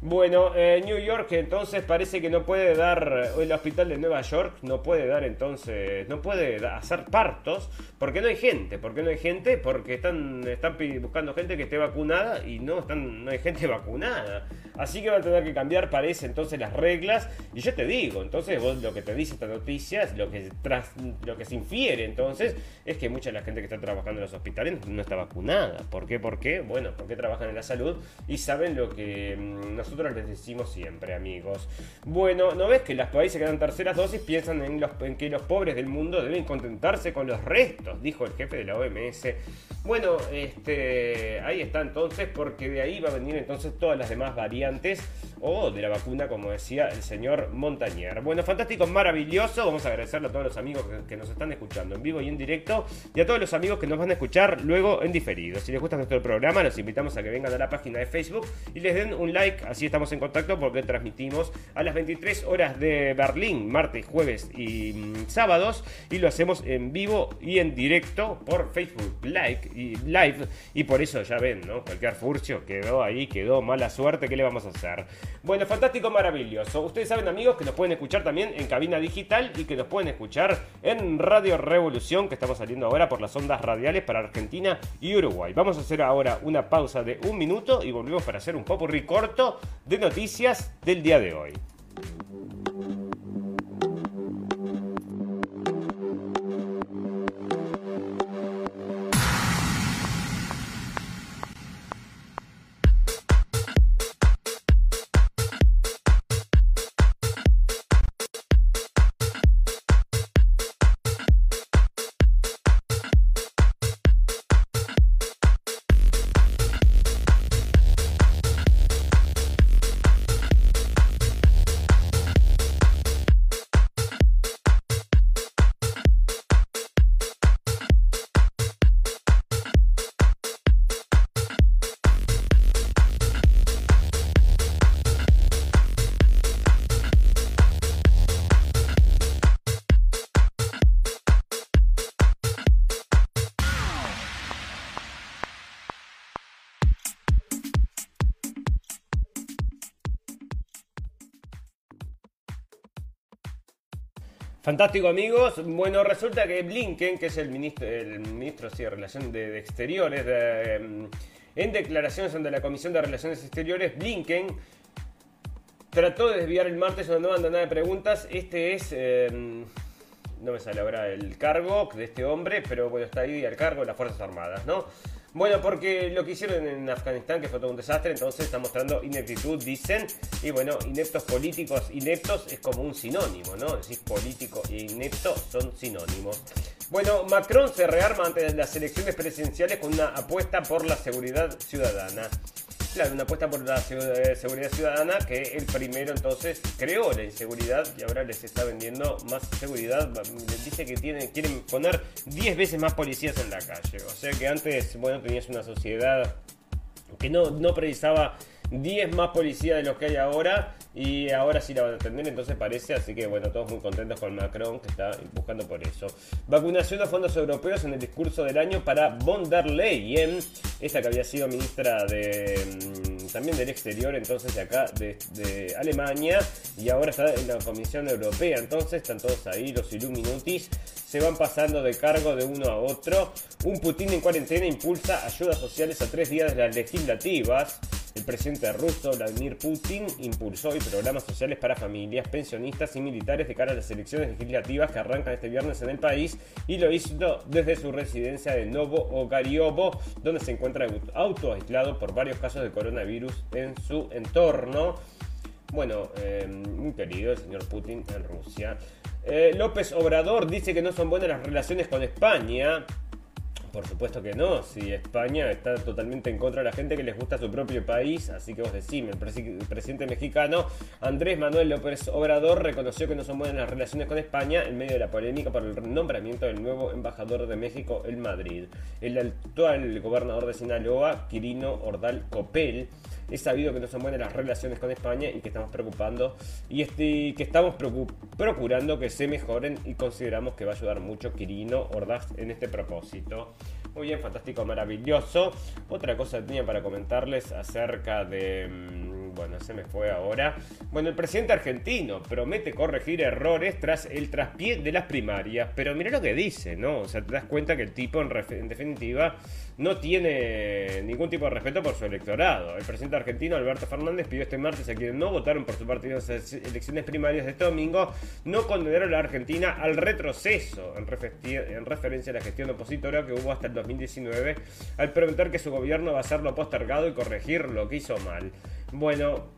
Bueno, eh, New York entonces parece que no puede dar, el hospital de Nueva York no puede dar entonces, no puede hacer partos porque no hay gente. ¿Por qué no hay gente? Porque están, están buscando gente que esté vacunada y no, están, no hay gente vacunada. Así que van a tener que cambiar, parece, entonces las reglas. Y yo te digo, entonces vos lo que te dice esta noticia, lo que, tras, lo que se infiere entonces, es que mucha de la gente que está trabajando en los hospitales no está vacunada. ¿Por qué? ¿Por qué? Bueno, porque trabajan en la salud y saben lo que mm, nosotros les decimos siempre, amigos. Bueno, ¿no ves que los países que dan terceras dosis piensan en, los, en que los pobres del mundo deben contentarse con los restos? Dijo el jefe de la OMS. Bueno, este, ahí está entonces, porque de ahí va a venir entonces todas las demás variantes o de la vacuna, como decía el señor Montañer. Bueno, fantástico, maravilloso. Vamos a agradecerle a todos los amigos que, nos están escuchando en vivo y en directo y a todos los amigos que nos van a escuchar luego en diferido. Si les gusta nuestro programa, los invitamos a que vengan a la página de Facebook y les den un like, así estamos en contacto porque transmitimos a las 23 horas de Berlín, martes, jueves y mm, sábados y lo hacemos en vivo y en directo por Facebook Live y, live, y por eso ya ven, ¿no? Cualquier furcio quedó ahí, quedó mala suerte, ¿qué le vamos a hacer? Bueno, fantástico, maravilloso. Ustedes saben, amigos, que nos pueden escuchar también en cabina digital y que nos pueden escuchar en Radio Revolución, que estamos saliendo ahora por las ondas radiales para Argentina y Uruguay. Vamos a hacer ahora una pausa de un minuto y volvemos para hacer un popurrí corto de noticias del día de hoy. Fantástico amigos. Bueno, resulta que Blinken, que es el ministro, el ministro de Relaciones de, Exteriores, em, en declaraciones ante la Comisión de Relaciones Exteriores, Blinken trató de desviar el martes una nueva andanada de preguntas. Este es, em, no me sale ahora el cargo de este hombre, pero bueno, está ahí el cargo de las Fuerzas Armadas, ¿no? Bueno, porque lo que hicieron en Afganistán, que fue todo un desastre, entonces está mostrando ineptitud, dicen. Y bueno, ineptos políticos, ineptos es como un sinónimo, ¿no? Decir, político e inepto son sinónimos. Bueno, Macron se rearma ante las elecciones presidenciales con una apuesta por la seguridad ciudadana. Claro, una apuesta por la eh, seguridad ciudadana que el primero entonces creó la inseguridad y ahora les está vendiendo más seguridad. Les dice que tienen, quieren poner 10 veces más policías en la calle. O sea que antes, bueno, tenías una sociedad que no, no precisaba 10 más policías de los que hay ahora y ahora sí la van a atender, entonces parece, así que bueno, todos muy contentos con Macron que está buscando por eso. Vacunación a fondos europeos en el discurso del año para von der Leyen, esta que había sido ministra de mm, también del exterior, entonces de acá, de, de Alemania, y ahora está en la Comisión Europea, entonces están todos ahí, los Illuminutis se van pasando de cargo de uno a otro. Un Putin en cuarentena impulsa ayudas sociales a tres días de las legislativas. El presidente ruso Vladimir Putin impulsó hoy programas sociales para familias, pensionistas y militares de cara a las elecciones legislativas que arrancan este viernes en el país y lo hizo desde su residencia de Novo Ogariovo, donde se encuentra autoaislado por varios casos de coronavirus en su entorno. Bueno, eh, muy querido el señor Putin en Rusia. Eh, López Obrador dice que no son buenas las relaciones con España. Por supuesto que no, si España está totalmente en contra de la gente que les gusta su propio país, así que vos decime, el, presidente mexicano Andrés Manuel López Obrador reconoció que no son buenas las relaciones con España en medio de la polémica por el nombramiento del nuevo embajador de México en Madrid. El actual gobernador de Sinaloa, Quirino Ordal Copel, es sabido que no son buenas las relaciones con España y que estamos preocupando y este, que estamos procurando que se mejoren y consideramos que va a ayudar mucho Quirino Ordaz en este propósito. Muy bien, fantástico, maravilloso. Otra cosa tenía para comentarles acerca de... Mm, bueno, se me fue ahora. Bueno, el presidente argentino promete corregir errores tras el traspié de las primarias. Pero mira lo que dice, ¿no? O sea, te das cuenta que el tipo en, en definitiva no tiene ningún tipo de respeto por su electorado. El presidente argentino Alberto Fernández pidió este martes a quienes no votaron por su partido en las elecciones primarias de este domingo no condenaron a la Argentina al retroceso en, referencia a la gestión opositora que hubo hasta el 2019 al preguntar que su gobierno va a hacerlo postergado y corregir lo que hizo mal. Bueno,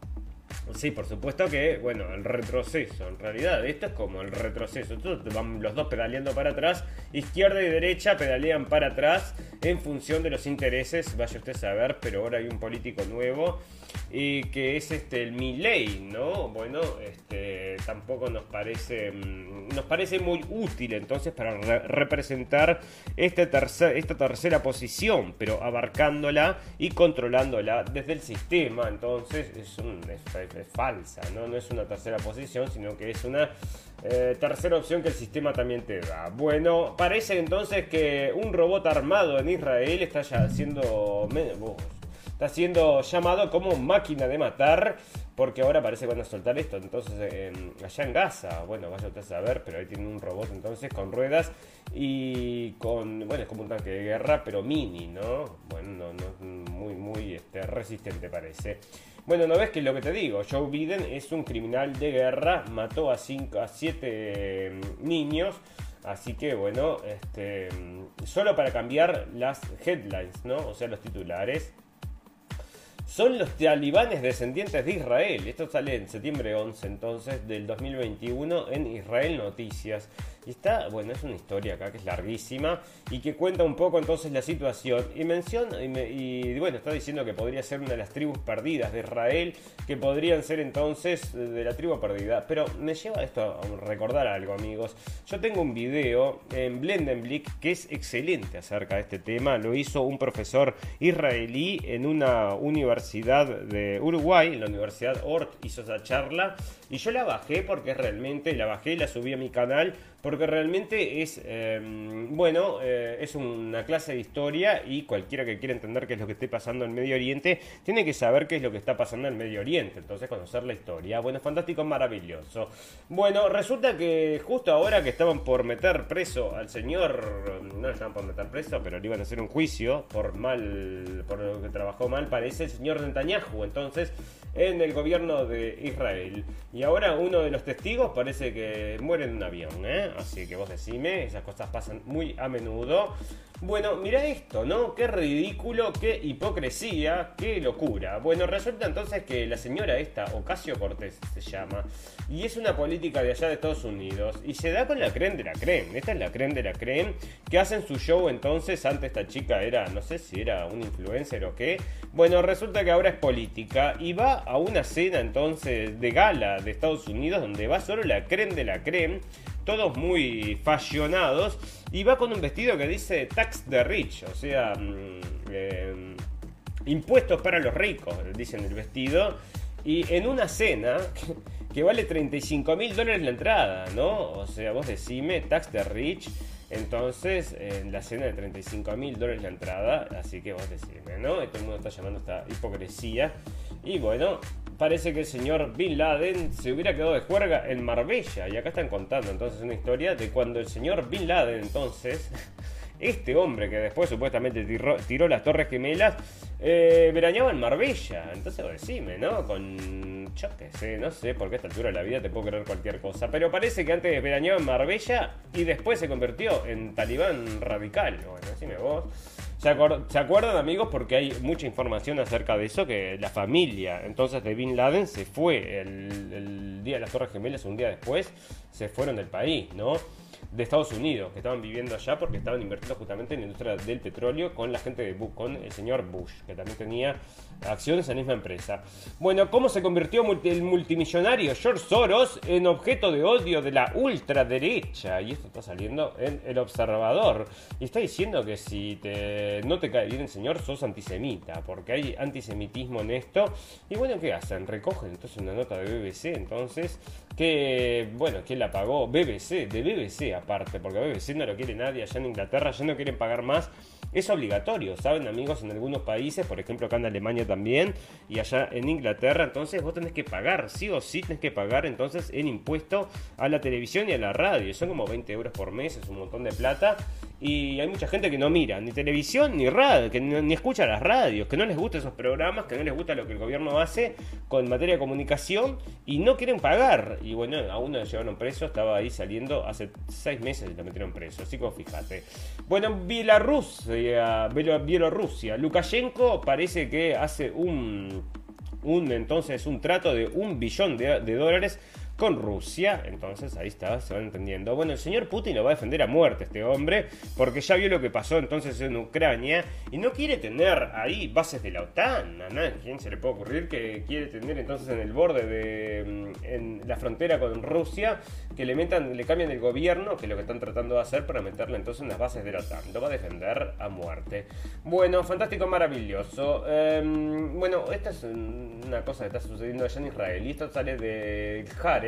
Sí, por supuesto que, bueno, el retroceso, en realidad, esto es como el retroceso. Entonces van los dos pedaleando para atrás, izquierda y derecha pedalean para atrás en función de los intereses, vaya usted a saber, pero ahora hay un político nuevo y que es este el Milley, ¿no? Bueno, este tampoco nos parece mm, nos parece muy útil entonces para representar este tercer, esta tercera posición, pero abarcándola y controlándola desde el sistema, entonces es, un, es, falsa, ¿no? No es una tercera posición, sino que es una eh, tercera opción que el sistema también te da. Bueno, parece entonces que un robot armado en Israel está ya haciendo está siendo llamado como máquina de matar. Porque ahora parece que van a soltar esto. Entonces, allá en Gaza, bueno, vaya usted a saber, pero ahí tiene un robot entonces con ruedas y con, bueno, es como un tanque de guerra, pero mini, ¿no? Bueno, no, muy, muy este, resistente parece. Bueno, ¿no ves que es lo que te digo? Joe Biden es un criminal de guerra, mató a, cinco, a siete mm, niños. Así que bueno, este, mm, solo para cambiar las headlines, ¿no? O sea, los titulares son los talibanes descendientes de Israel. Esto sale en septiembre 11 entonces del 2021 en Israel Noticias. Y está, bueno, es una historia acá que es larguísima y que cuenta un poco entonces la situación. Y menciona, y, bueno, está diciendo que podría ser una de las tribus perdidas de Israel, que podrían ser entonces de la tribu perdida. Pero me lleva esto a recordar algo, amigos. Yo tengo un video en Blendenblick que es excelente acerca de este tema. Lo hizo un profesor israelí en una universidad de Uruguay, en la Universidad Ort, hizo esa charla. Y yo la bajé porque realmente la bajé la subí a mi canal porque realmente es, em, bueno, eh, es una clase de historia y cualquiera que quiera entender qué es lo que esté pasando en Medio Oriente, tiene que saber qué es lo que está pasando en Medio Oriente, entonces conocer la historia. Bueno, fantástico, maravilloso. Bueno, resulta que justo ahora que estaban por meter preso al señor, no estaban por meter preso, pero le iban a hacer un juicio por mal, por lo que trabajó mal, parece el señor Netanyahu, entonces, en el gobierno de Israel. Y ahora uno de los testigos parece que muere en un avión, ¿eh? así que vos decime, esas cosas pasan muy a menudo. Bueno, mira esto, ¿no? Qué ridículo, qué hipocresía, qué locura. Bueno, resulta entonces que la señora esta, Ocasio Cortés se llama, y es una política de allá de Estados Unidos, y se da con la creen de la creen. Esta es la creen de la creen, que hacen su show entonces, antes esta chica era, no sé si era un influencer o qué. Bueno, resulta que ahora es política, y va a una cena entonces de gala de Estados Unidos, donde va solo la creen de la creen todos muy fashionados, y va con un vestido que dice tax the rich, o sea, mm, eh, impuestos para los ricos, dicen el vestido, y en una cena que, vale 35 mil dólares la entrada, ¿no? O sea, vos decime, tax the rich. Entonces, en la cena de 35 mil dólares la entrada, así que vos decime, ¿no? Todo el mundo está llamando esta hipocresía. Y bueno, parece que el señor Bin Laden se hubiera quedado de juerga en Marbella. Y acá están contando entonces una historia de cuando el señor Bin Laden entonces, este hombre que después supuestamente tiró, las Torres Gemelas, eh, veraneaba en Marbella. Entonces decime, ¿no? Con... Yo qué sé, no sé por qué a esta altura de la vida te puedo creer cualquier cosa. Pero parece que antes veraneaba en Marbella y después se convirtió en talibán radical. Bueno, decime vos. ¿Se, acuerdan amigos? Porque hay mucha información acerca de eso, que la familia entonces de Bin Laden se fue el, el día de las Torres Gemelas, un día después, se fueron del país, ¿no? De Estados Unidos, que estaban viviendo allá porque estaban invirtiendo justamente en la industria del petróleo con la gente de Bush, con el señor Bush, que también tenía acciones en la misma empresa. Bueno, ¿cómo se convirtió el multimillonario George Soros en objeto de odio de la ultraderecha? Y esto está saliendo en El Observador. Y está diciendo que si no te cae bien el señor, sos antisemita, porque hay antisemitismo en esto. Y bueno, ¿qué hacen? Recogen entonces una nota de BBC, entonces, que, bueno, ¿quién la pagó? BBC, de BBC aparte, porque BBC no lo quiere nadie allá en Inglaterra, ya no quieren pagar más es obligatorio, ¿saben amigos? En algunos países, por ejemplo acá en Alemania también, y allá en Inglaterra, entonces vos tenés que pagar, sí o sí tenés que pagar entonces en impuesto a la televisión y a la radio. Son como 20 euros por mes, es un montón de plata. Y hay mucha gente que no mira ni televisión ni radio, que ni escucha las radios, que no les gustan esos programas, que no les gusta lo que el gobierno hace con materia de comunicación y no quieren pagar. Y bueno, a uno le llevaron preso, estaba ahí saliendo hace seis meses y lo metieron preso. Así que fíjate. Bueno, Bielorrusia, Bielorrusia. Lukashenko parece que hace un, entonces un trato de un billón de dólares con Rusia. Entonces ahí está, se van entendiendo. Bueno, el señor Putin lo va a defender a muerte este hombre, porque ya vio lo que pasó entonces en Ucrania y no quiere tener ahí bases de la OTAN. A nadie se le puede ocurrir que quiere tener entonces en el borde de mm, en la frontera con Rusia que le metan, le cambien el gobierno, que es lo que están tratando de hacer para meterle entonces en las bases de la OTAN. Lo va a defender a muerte. Bueno, fantástico, maravilloso. Em, bueno, esta es una cosa que está sucediendo allá en Israel y esto sale de Jare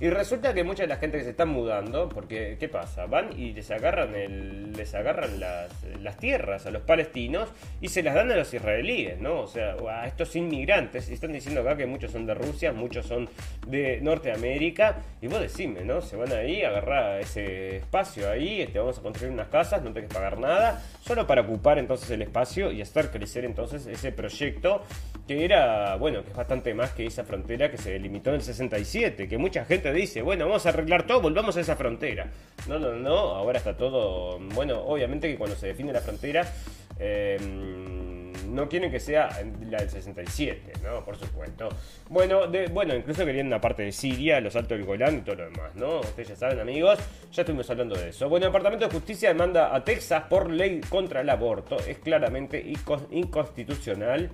y resulta que mucha de la gente que se está mudando, porque ¿qué pasa? Van y les agarran, les agarran las, tierras a los palestinos y se las dan a los israelíes, ¿no? O sea, a estos inmigrantes. Y están diciendo acá que muchos son de Rusia, muchos son de Norteamérica. Y vos decime, ¿no? Se van ahí, agarrar ese espacio ahí, te vamos a construir unas casas, no tenés que pagar nada, solo para ocupar entonces el espacio y hacer crecer entonces ese proyecto que era, bueno, que es bastante más que esa frontera que se delimitó en el 67, que mucha gente dice, bueno, vamos a arreglar todo, volvamos a esa frontera. No, no, no, ahora está todo, bueno, obviamente que cuando se define la frontera, em, no quieren que sea la del 67, ¿no? Por supuesto. Bueno, de, bueno, incluso querían una parte de Siria, los altos del Golán y todo lo demás, ¿no? Ustedes ya saben, amigos, ya estuvimos hablando de eso. Bueno, el Departamento de Justicia demanda a Texas por ley contra el aborto. Es claramente inconstitucional.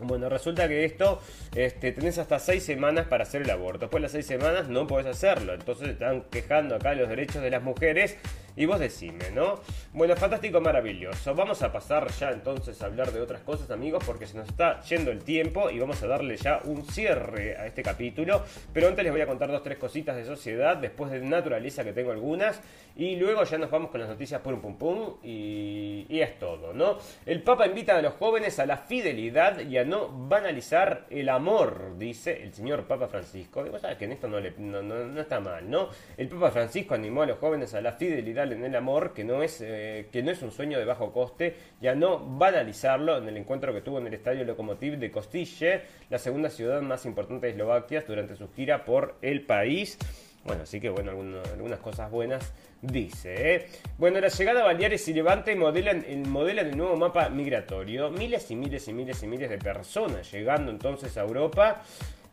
Bueno, resulta que esto este, tenés hasta seis semanas para hacer el aborto. Después de las seis semanas no podés hacerlo. Entonces están quejando acá los derechos de las mujeres. Y vos decime, ¿no? Bueno, fantástico, maravilloso. Vamos a pasar ya entonces a hablar de otras cosas, amigos, porque se nos está yendo el tiempo y vamos a darle ya un cierre a este capítulo. Pero antes les voy a contar dos, tres cositas de sociedad, después de naturaleza que tengo algunas. Y luego ya nos vamos con las noticias pum pum pum. Y, y es todo, ¿no? El Papa invita a los jóvenes a la fidelidad y a no banalizar el amor, dice el señor Papa Francisco. Y vos sabés que en esto no, le, no, está mal, ¿no? El Papa Francisco animó a los jóvenes a la fidelidad en el amor, que no es, eh, que no es un sueño de bajo coste, y a no banalizarlo en el encuentro que tuvo en el estadio Lokomotiv de Kostille, la segunda ciudad más importante de Eslovaquia, durante su gira por el país. Bueno, así que bueno, algunas cosas buenas dice. ¿eh? Bueno, la llegada a Baleares y Levante modelan, modelan el nuevo mapa migratorio. Miles y miles y miles y miles de personas llegando entonces a Europa.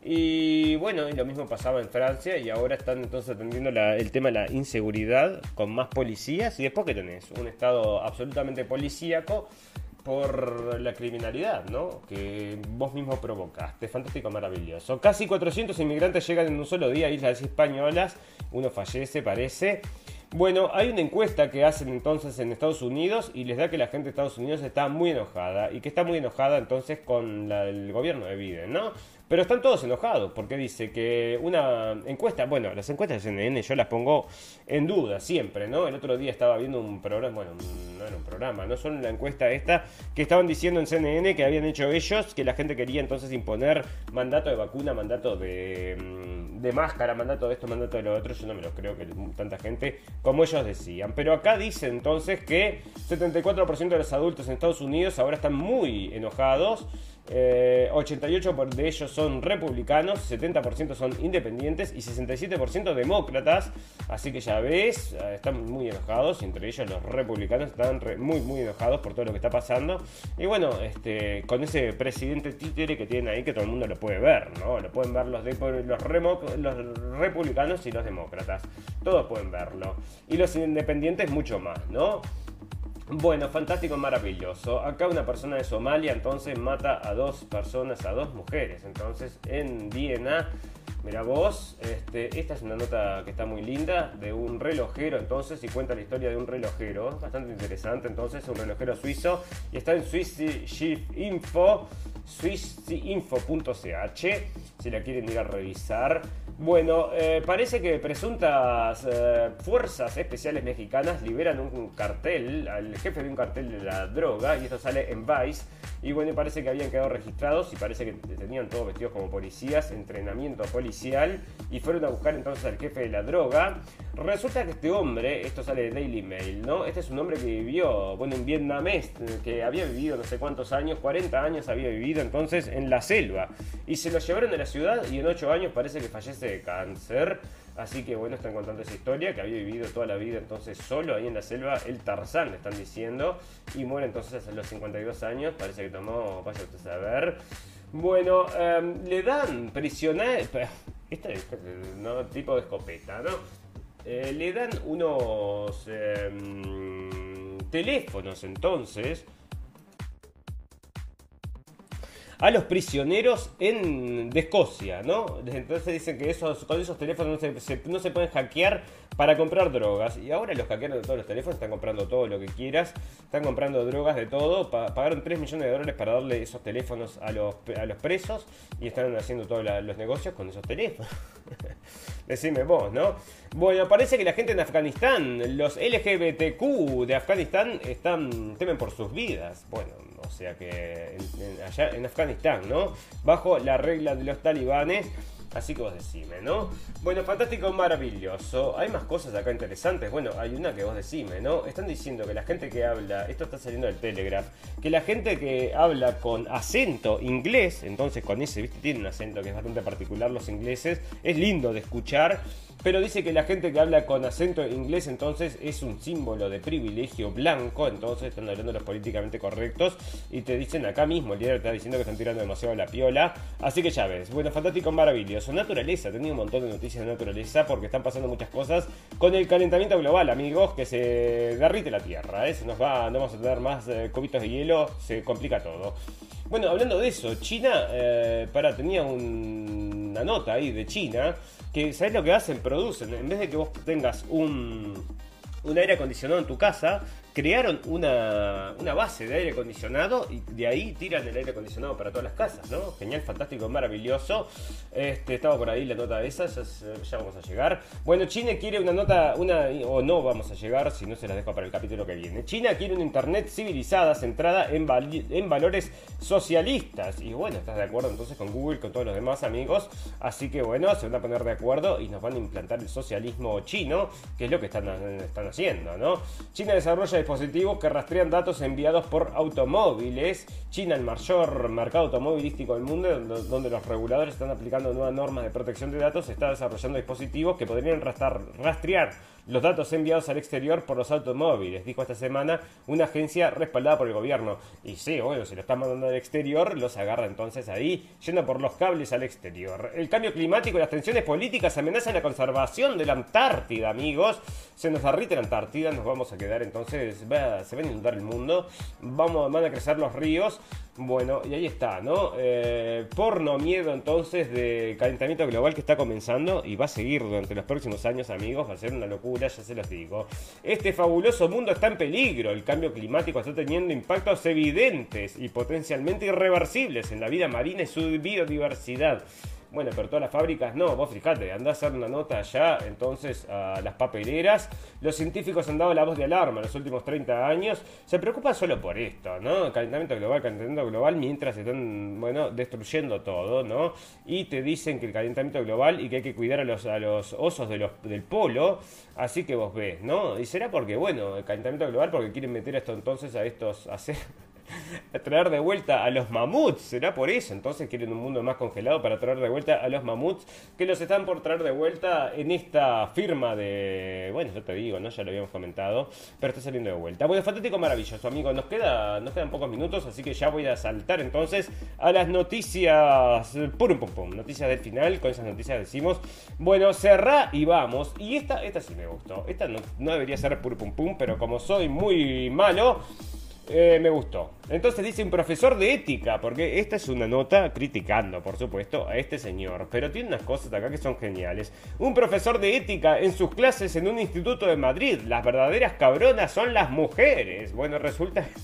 Y bueno, lo mismo pasaba en Francia y ahora están entonces atendiendo el tema de la inseguridad con más policías. Y después que tenés un estado absolutamente policíaco por la criminalidad, ¿no? Que vos mismo provocaste. Fantástico, maravilloso. Casi 400 inmigrantes llegan en un solo día a Islas Españolas. Uno fallece, parece. Bueno, hay una encuesta que hacen entonces en Estados Unidos y les da que la gente de Estados Unidos está muy enojada y que está muy enojada entonces con el gobierno de Biden, ¿no? Pero están todos enojados porque dice que una encuesta, bueno, las encuestas de CNN yo las pongo en duda siempre, ¿no? El otro día estaba viendo un programa, bueno, no era un programa, no son la encuesta esta, que estaban diciendo en CNN que habían hecho ellos que la gente quería entonces imponer mandato de vacuna, mandato de, mm, de máscara, mandato de esto, mandato de lo otro. Yo no me lo creo que tanta gente como ellos decían. Pero acá dice entonces que 74% de los adultos en Estados Unidos ahora están muy enojados 88% eh, de ellos son republicanos, 70% son independientes y 67% demócratas. Así que ya ves, eh, están muy enojados, entre ellos los republicanos están muy muy enojados por todo lo que está pasando. Y bueno, este, con ese presidente títere que tienen ahí que todo el mundo lo puede ver, ¿no? Lo pueden ver los, de, los, los republicanos y los demócratas. Todos pueden verlo. Y los independientes mucho más, ¿no? Bueno, fantástico, maravilloso. Acá una persona de Somalia entonces mata a dos personas, a dos mujeres. Entonces en Viena, mira vos, este, esta es una nota que está muy linda de un relojero entonces y cuenta la historia de un relojero. Bastante interesante entonces, un relojero suizo y está en Swiss Info, swissinfo.ch si la quieren ir a revisar. Bueno, eh, parece que presuntas eh, fuerzas especiales mexicanas liberan un cartel, al jefe de un cartel de la droga, y esto sale en Vice. Y bueno, parece que habían quedado registrados y parece que tenían todos vestidos como policías, entrenamiento policial, y fueron a buscar entonces al jefe de la droga. Resulta que este hombre, esto sale de Daily Mail, ¿no? Este es un hombre que vivió, bueno, un vietnamés, que había vivido no sé cuántos años, 40 años había vivido entonces en la selva. Y se lo llevaron de la ciudad y en 8 años parece que fallece de cáncer. Así que bueno, están contando esa historia, que había vivido toda la vida entonces solo ahí en la selva, el Tarzán le están diciendo, y muere entonces a los 52 años, parece que tomó, vaya usted a ver. Bueno, em, le dan prisioneros, este es ¿no? tipo de escopeta, ¿no? Eh, le dan unos em, teléfonos entonces a los prisioneros en, de Escocia, ¿no? Entonces dicen que esos, con esos teléfonos no se, no se pueden hackear para comprar drogas. Y ahora los hackearon de todos los teléfonos están comprando todo lo que quieras, están comprando drogas de todo. pagaron 3 millones de dólares para darle esos teléfonos a los, a los presos y están haciendo todos los negocios con esos teléfonos. Decime vos, ¿no? Bueno, parece que la gente en Afganistán, los LGBTQ de Afganistán, están temen por sus vidas. Bueno, o sea que allá en Afganistán, ¿no? Bajo la regla de los talibanes. Así que vos decime, ¿no? Bueno, fantástico, maravilloso. Hay más cosas acá interesantes. Bueno, hay una que vos decime, ¿no? Están diciendo que la gente que habla, esto está saliendo del Telegraph, que la gente que habla con acento inglés, entonces con ese, viste, tiene un acento que es bastante particular los ingleses, es lindo de escuchar pero dice que la gente que habla con acento inglés entonces es un símbolo de privilegio blanco, entonces están hablando los políticamente correctos y te dicen acá mismo, el líder está diciendo que están tirando demasiado la piola, así que ya ves, bueno, fantástico, maravilloso, naturaleza, tenía un montón de noticias de naturaleza porque están pasando muchas cosas con el calentamiento global, amigos, que se derrite la Tierra, ¿eh? se nos va, no vamos a tener más eh, de hielo, se complica todo. Bueno, hablando de eso, China, eh, para, tenía una nota ahí de China que, ¿sabes lo que hacen? Producen, en vez de que vos tengas un, un aire acondicionado en tu casa, crearon una, base de aire acondicionado y de ahí tiran el aire acondicionado para todas las casas, ¿no? Genial, fantástico, maravilloso. Este, estaba por ahí la nota de esas, ya, vamos a llegar. Bueno, China quiere una nota, una, o no vamos a llegar, si no se las dejo para el capítulo que viene. China quiere una internet civilizada, centrada en, en valores socialistas. Y bueno, estás de acuerdo entonces con Google, con todos los demás amigos. Así que bueno, se van a poner de acuerdo y nos van a implantar el socialismo chino, que es lo que están, están haciendo, ¿no? China desarrolla dispositivos que rastrean datos enviados por automóviles. China, el mayor mercado automovilístico del mundo, donde los reguladores están aplicando nuevas normas de protección de datos, está desarrollando dispositivos que podrían rastrear los datos enviados al exterior por los automóviles, dijo esta semana una agencia respaldada por el gobierno. Y sí, bueno, si lo están mandando al exterior, los agarra entonces ahí, yendo por los cables al exterior. El cambio climático y las tensiones políticas amenazan la conservación de la Antártida, amigos. Se nos derrite la Antártida, nos vamos a quedar entonces, se va a inundar el mundo, vamos, van a crecer los ríos. Bueno, y ahí está, ¿no? Eh, porno miedo entonces de calentamiento global que está comenzando y va a seguir durante los próximos años, amigos. Va a ser una locura, ya se los digo. Este fabuloso mundo está en peligro. El cambio climático está teniendo impactos evidentes y potencialmente irreversibles en la vida marina y su biodiversidad. Bueno, pero todas las fábricas no, vos fijate, andá a hacer una nota allá, entonces a las papeleras. Los científicos han dado la voz de alarma en los últimos 30 años. Se preocupan solo por esto, ¿no? Calentamiento global, calentamiento global, mientras están, bueno, destruyendo todo, ¿no? Y te dicen que el calentamiento global y que hay que cuidar a los, a los osos de los, del polo. Así que vos ves, ¿no? Y será porque, bueno, el calentamiento global, porque quieren meter esto entonces a estos, a hacer traer de vuelta a los mamuts. ¿Será por eso? Entonces quieren un mundo más congelado para traer de vuelta a los mamuts que los están por traer de vuelta en esta firma de... Bueno, yo te digo, ¿no? Ya lo habíamos comentado, pero está saliendo de vuelta. Bueno, fantástico, maravilloso, amigo. Nos, queda, nos quedan pocos minutos, así que ya voy a saltar entonces a las noticias... Pum, pum, pum. Noticias del final. Con esas noticias decimos, bueno, cerrá y vamos. Y esta, esta sí me gustó. Esta no, no debería ser pur, pum, pum, pero como soy muy malo... Eh, me gustó. Entonces dice un profesor de ética, porque esta es una nota criticando, por supuesto, a este señor, pero tiene unas cosas acá que son geniales. Un profesor de ética en sus clases en un instituto de Madrid. Las verdaderas cabronas son las mujeres. Bueno, resulta...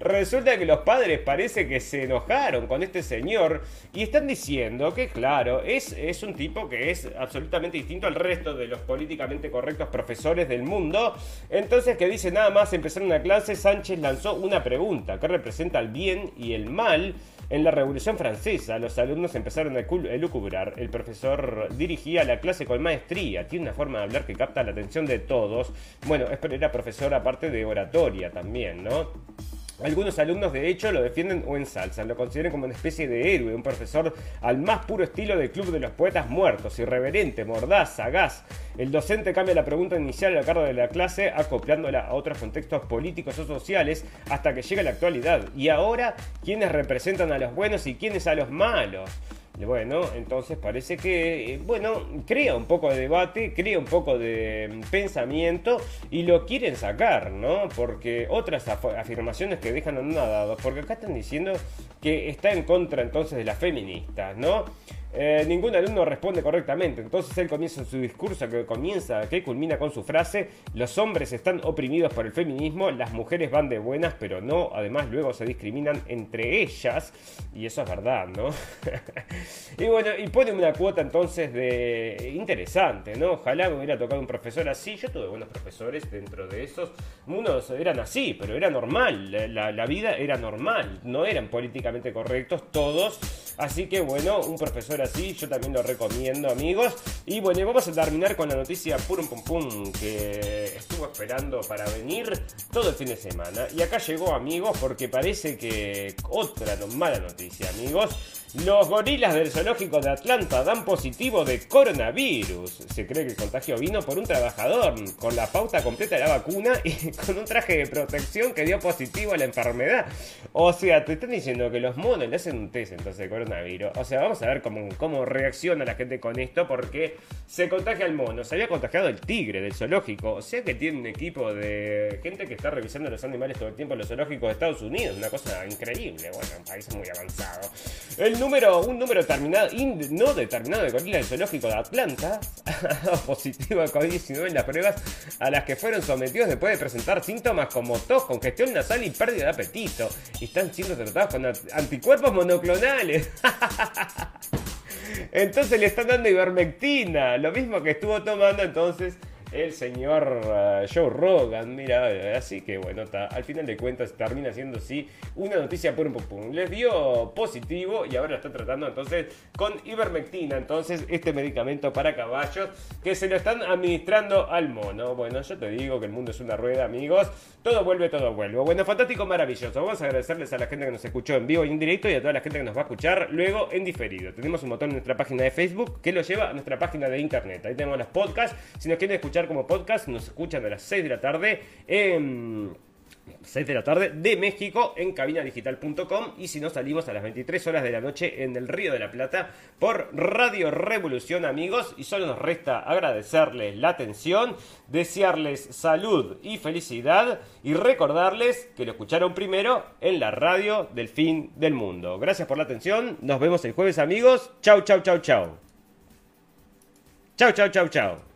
Resulta que los padres parece que se enojaron con este señor y están diciendo que, claro, es, es un tipo que es absolutamente distinto al resto de los políticamente correctos profesores del mundo. Entonces, que dice nada más empezar una clase, Sánchez lanzó una pregunta que representa el bien y el mal. En la Revolución Francesa, los alumnos empezaron a elucubrar. El profesor dirigía la clase con maestría. Tiene una forma de hablar que capta la atención de todos. Bueno, era profesor aparte de oratoria también, ¿no? Algunos alumnos de hecho lo defienden o ensalzan, lo consideran como una especie de héroe, un profesor al más puro estilo del Club de los Poetas Muertos, irreverente, mordaz, sagaz. El docente cambia la pregunta inicial a la cargo de la clase acoplándola a otros contextos políticos o sociales hasta que llega la actualidad. Y ahora, ¿quiénes representan a los buenos y quiénes a los malos? Bueno, entonces parece que, eh, bueno, crea un poco de debate, crea un poco de mm, pensamiento y lo quieren sacar, ¿no? Porque otras afirmaciones que dejan anonadados, porque acá están diciendo que está en contra entonces de las feministas, ¿no? Eh, ningún alumno responde correctamente. Entonces él comienza su discurso que comienza, que culmina con su frase: Los hombres están oprimidos por el feminismo, las mujeres van de buenas, pero no. Además, luego se discriminan entre ellas. Y eso es verdad, ¿no? y bueno, y pone una cuota entonces de interesante, ¿no? Ojalá me hubiera tocado un profesor así. Yo tuve buenos profesores dentro de esos. Unos eran así, pero era normal. La, la vida era normal. No eran políticamente correctos todos. Así que bueno, un profesor así, yo también lo recomiendo, amigos. Y bueno, vamos a terminar con la noticia pum pum pum que estuvo esperando para venir todo el fin de semana. Y acá llegó, amigos, porque parece que otra mala noticia, amigos. Los gorilas del zoológico de Atlanta dan positivo de coronavirus. Se cree que el contagio vino por un trabajador con la pauta completa de la vacuna y con un traje de protección que dio positivo a la enfermedad. O sea, te están diciendo que los monos le hacen un test entonces de coronavirus. O sea, vamos a ver cómo, cómo reacciona la gente con esto porque se contagia el mono. Se había contagiado el tigre del zoológico. O sea que tiene un equipo de gente que está revisando los animales todo el tiempo en los zoológicos de Estados Unidos. Una cosa increíble. Bueno, un país muy avanzado. Un número determinado, no determinado de gorilas del zoológico de Atlanta positivo de COVID-19 en las pruebas a las que fueron sometidos después de presentar síntomas como tos, congestión nasal y pérdida de apetito. Y están siendo tratados con anticuerpos monoclonales. Entonces le están dando ivermectina, lo mismo que estuvo tomando entonces el señor uh, Joe Rogan, mira, así que bueno, al final de cuentas termina siendo sí una noticia por un pum Les dio positivo y ahora está tratando entonces con ivermectina, entonces este medicamento para caballos que se lo están administrando al mono. Bueno, yo te digo que el mundo es una rueda, amigos. Todo vuelve, todo vuelve. Bueno, fantástico, maravilloso. Vamos a agradecerles a la gente que nos escuchó en vivo y en directo y a toda la gente que nos va a escuchar luego en diferido. Tenemos un botón en nuestra página de Facebook que lo lleva a nuestra página de internet. Ahí tenemos los podcasts. Si nos quieren como podcast, nos escuchan a las 6 de la tarde en 6 de la tarde de México en cabinadigital.com y si no salimos a las 23 horas de la noche en el Río de la Plata por Radio Revolución amigos y solo nos resta agradecerles la atención, desearles salud y felicidad y recordarles que lo escucharon primero en la radio del fin del mundo. Gracias por la atención, nos vemos el jueves amigos, chau chau chau chau. Chau chau chau chau.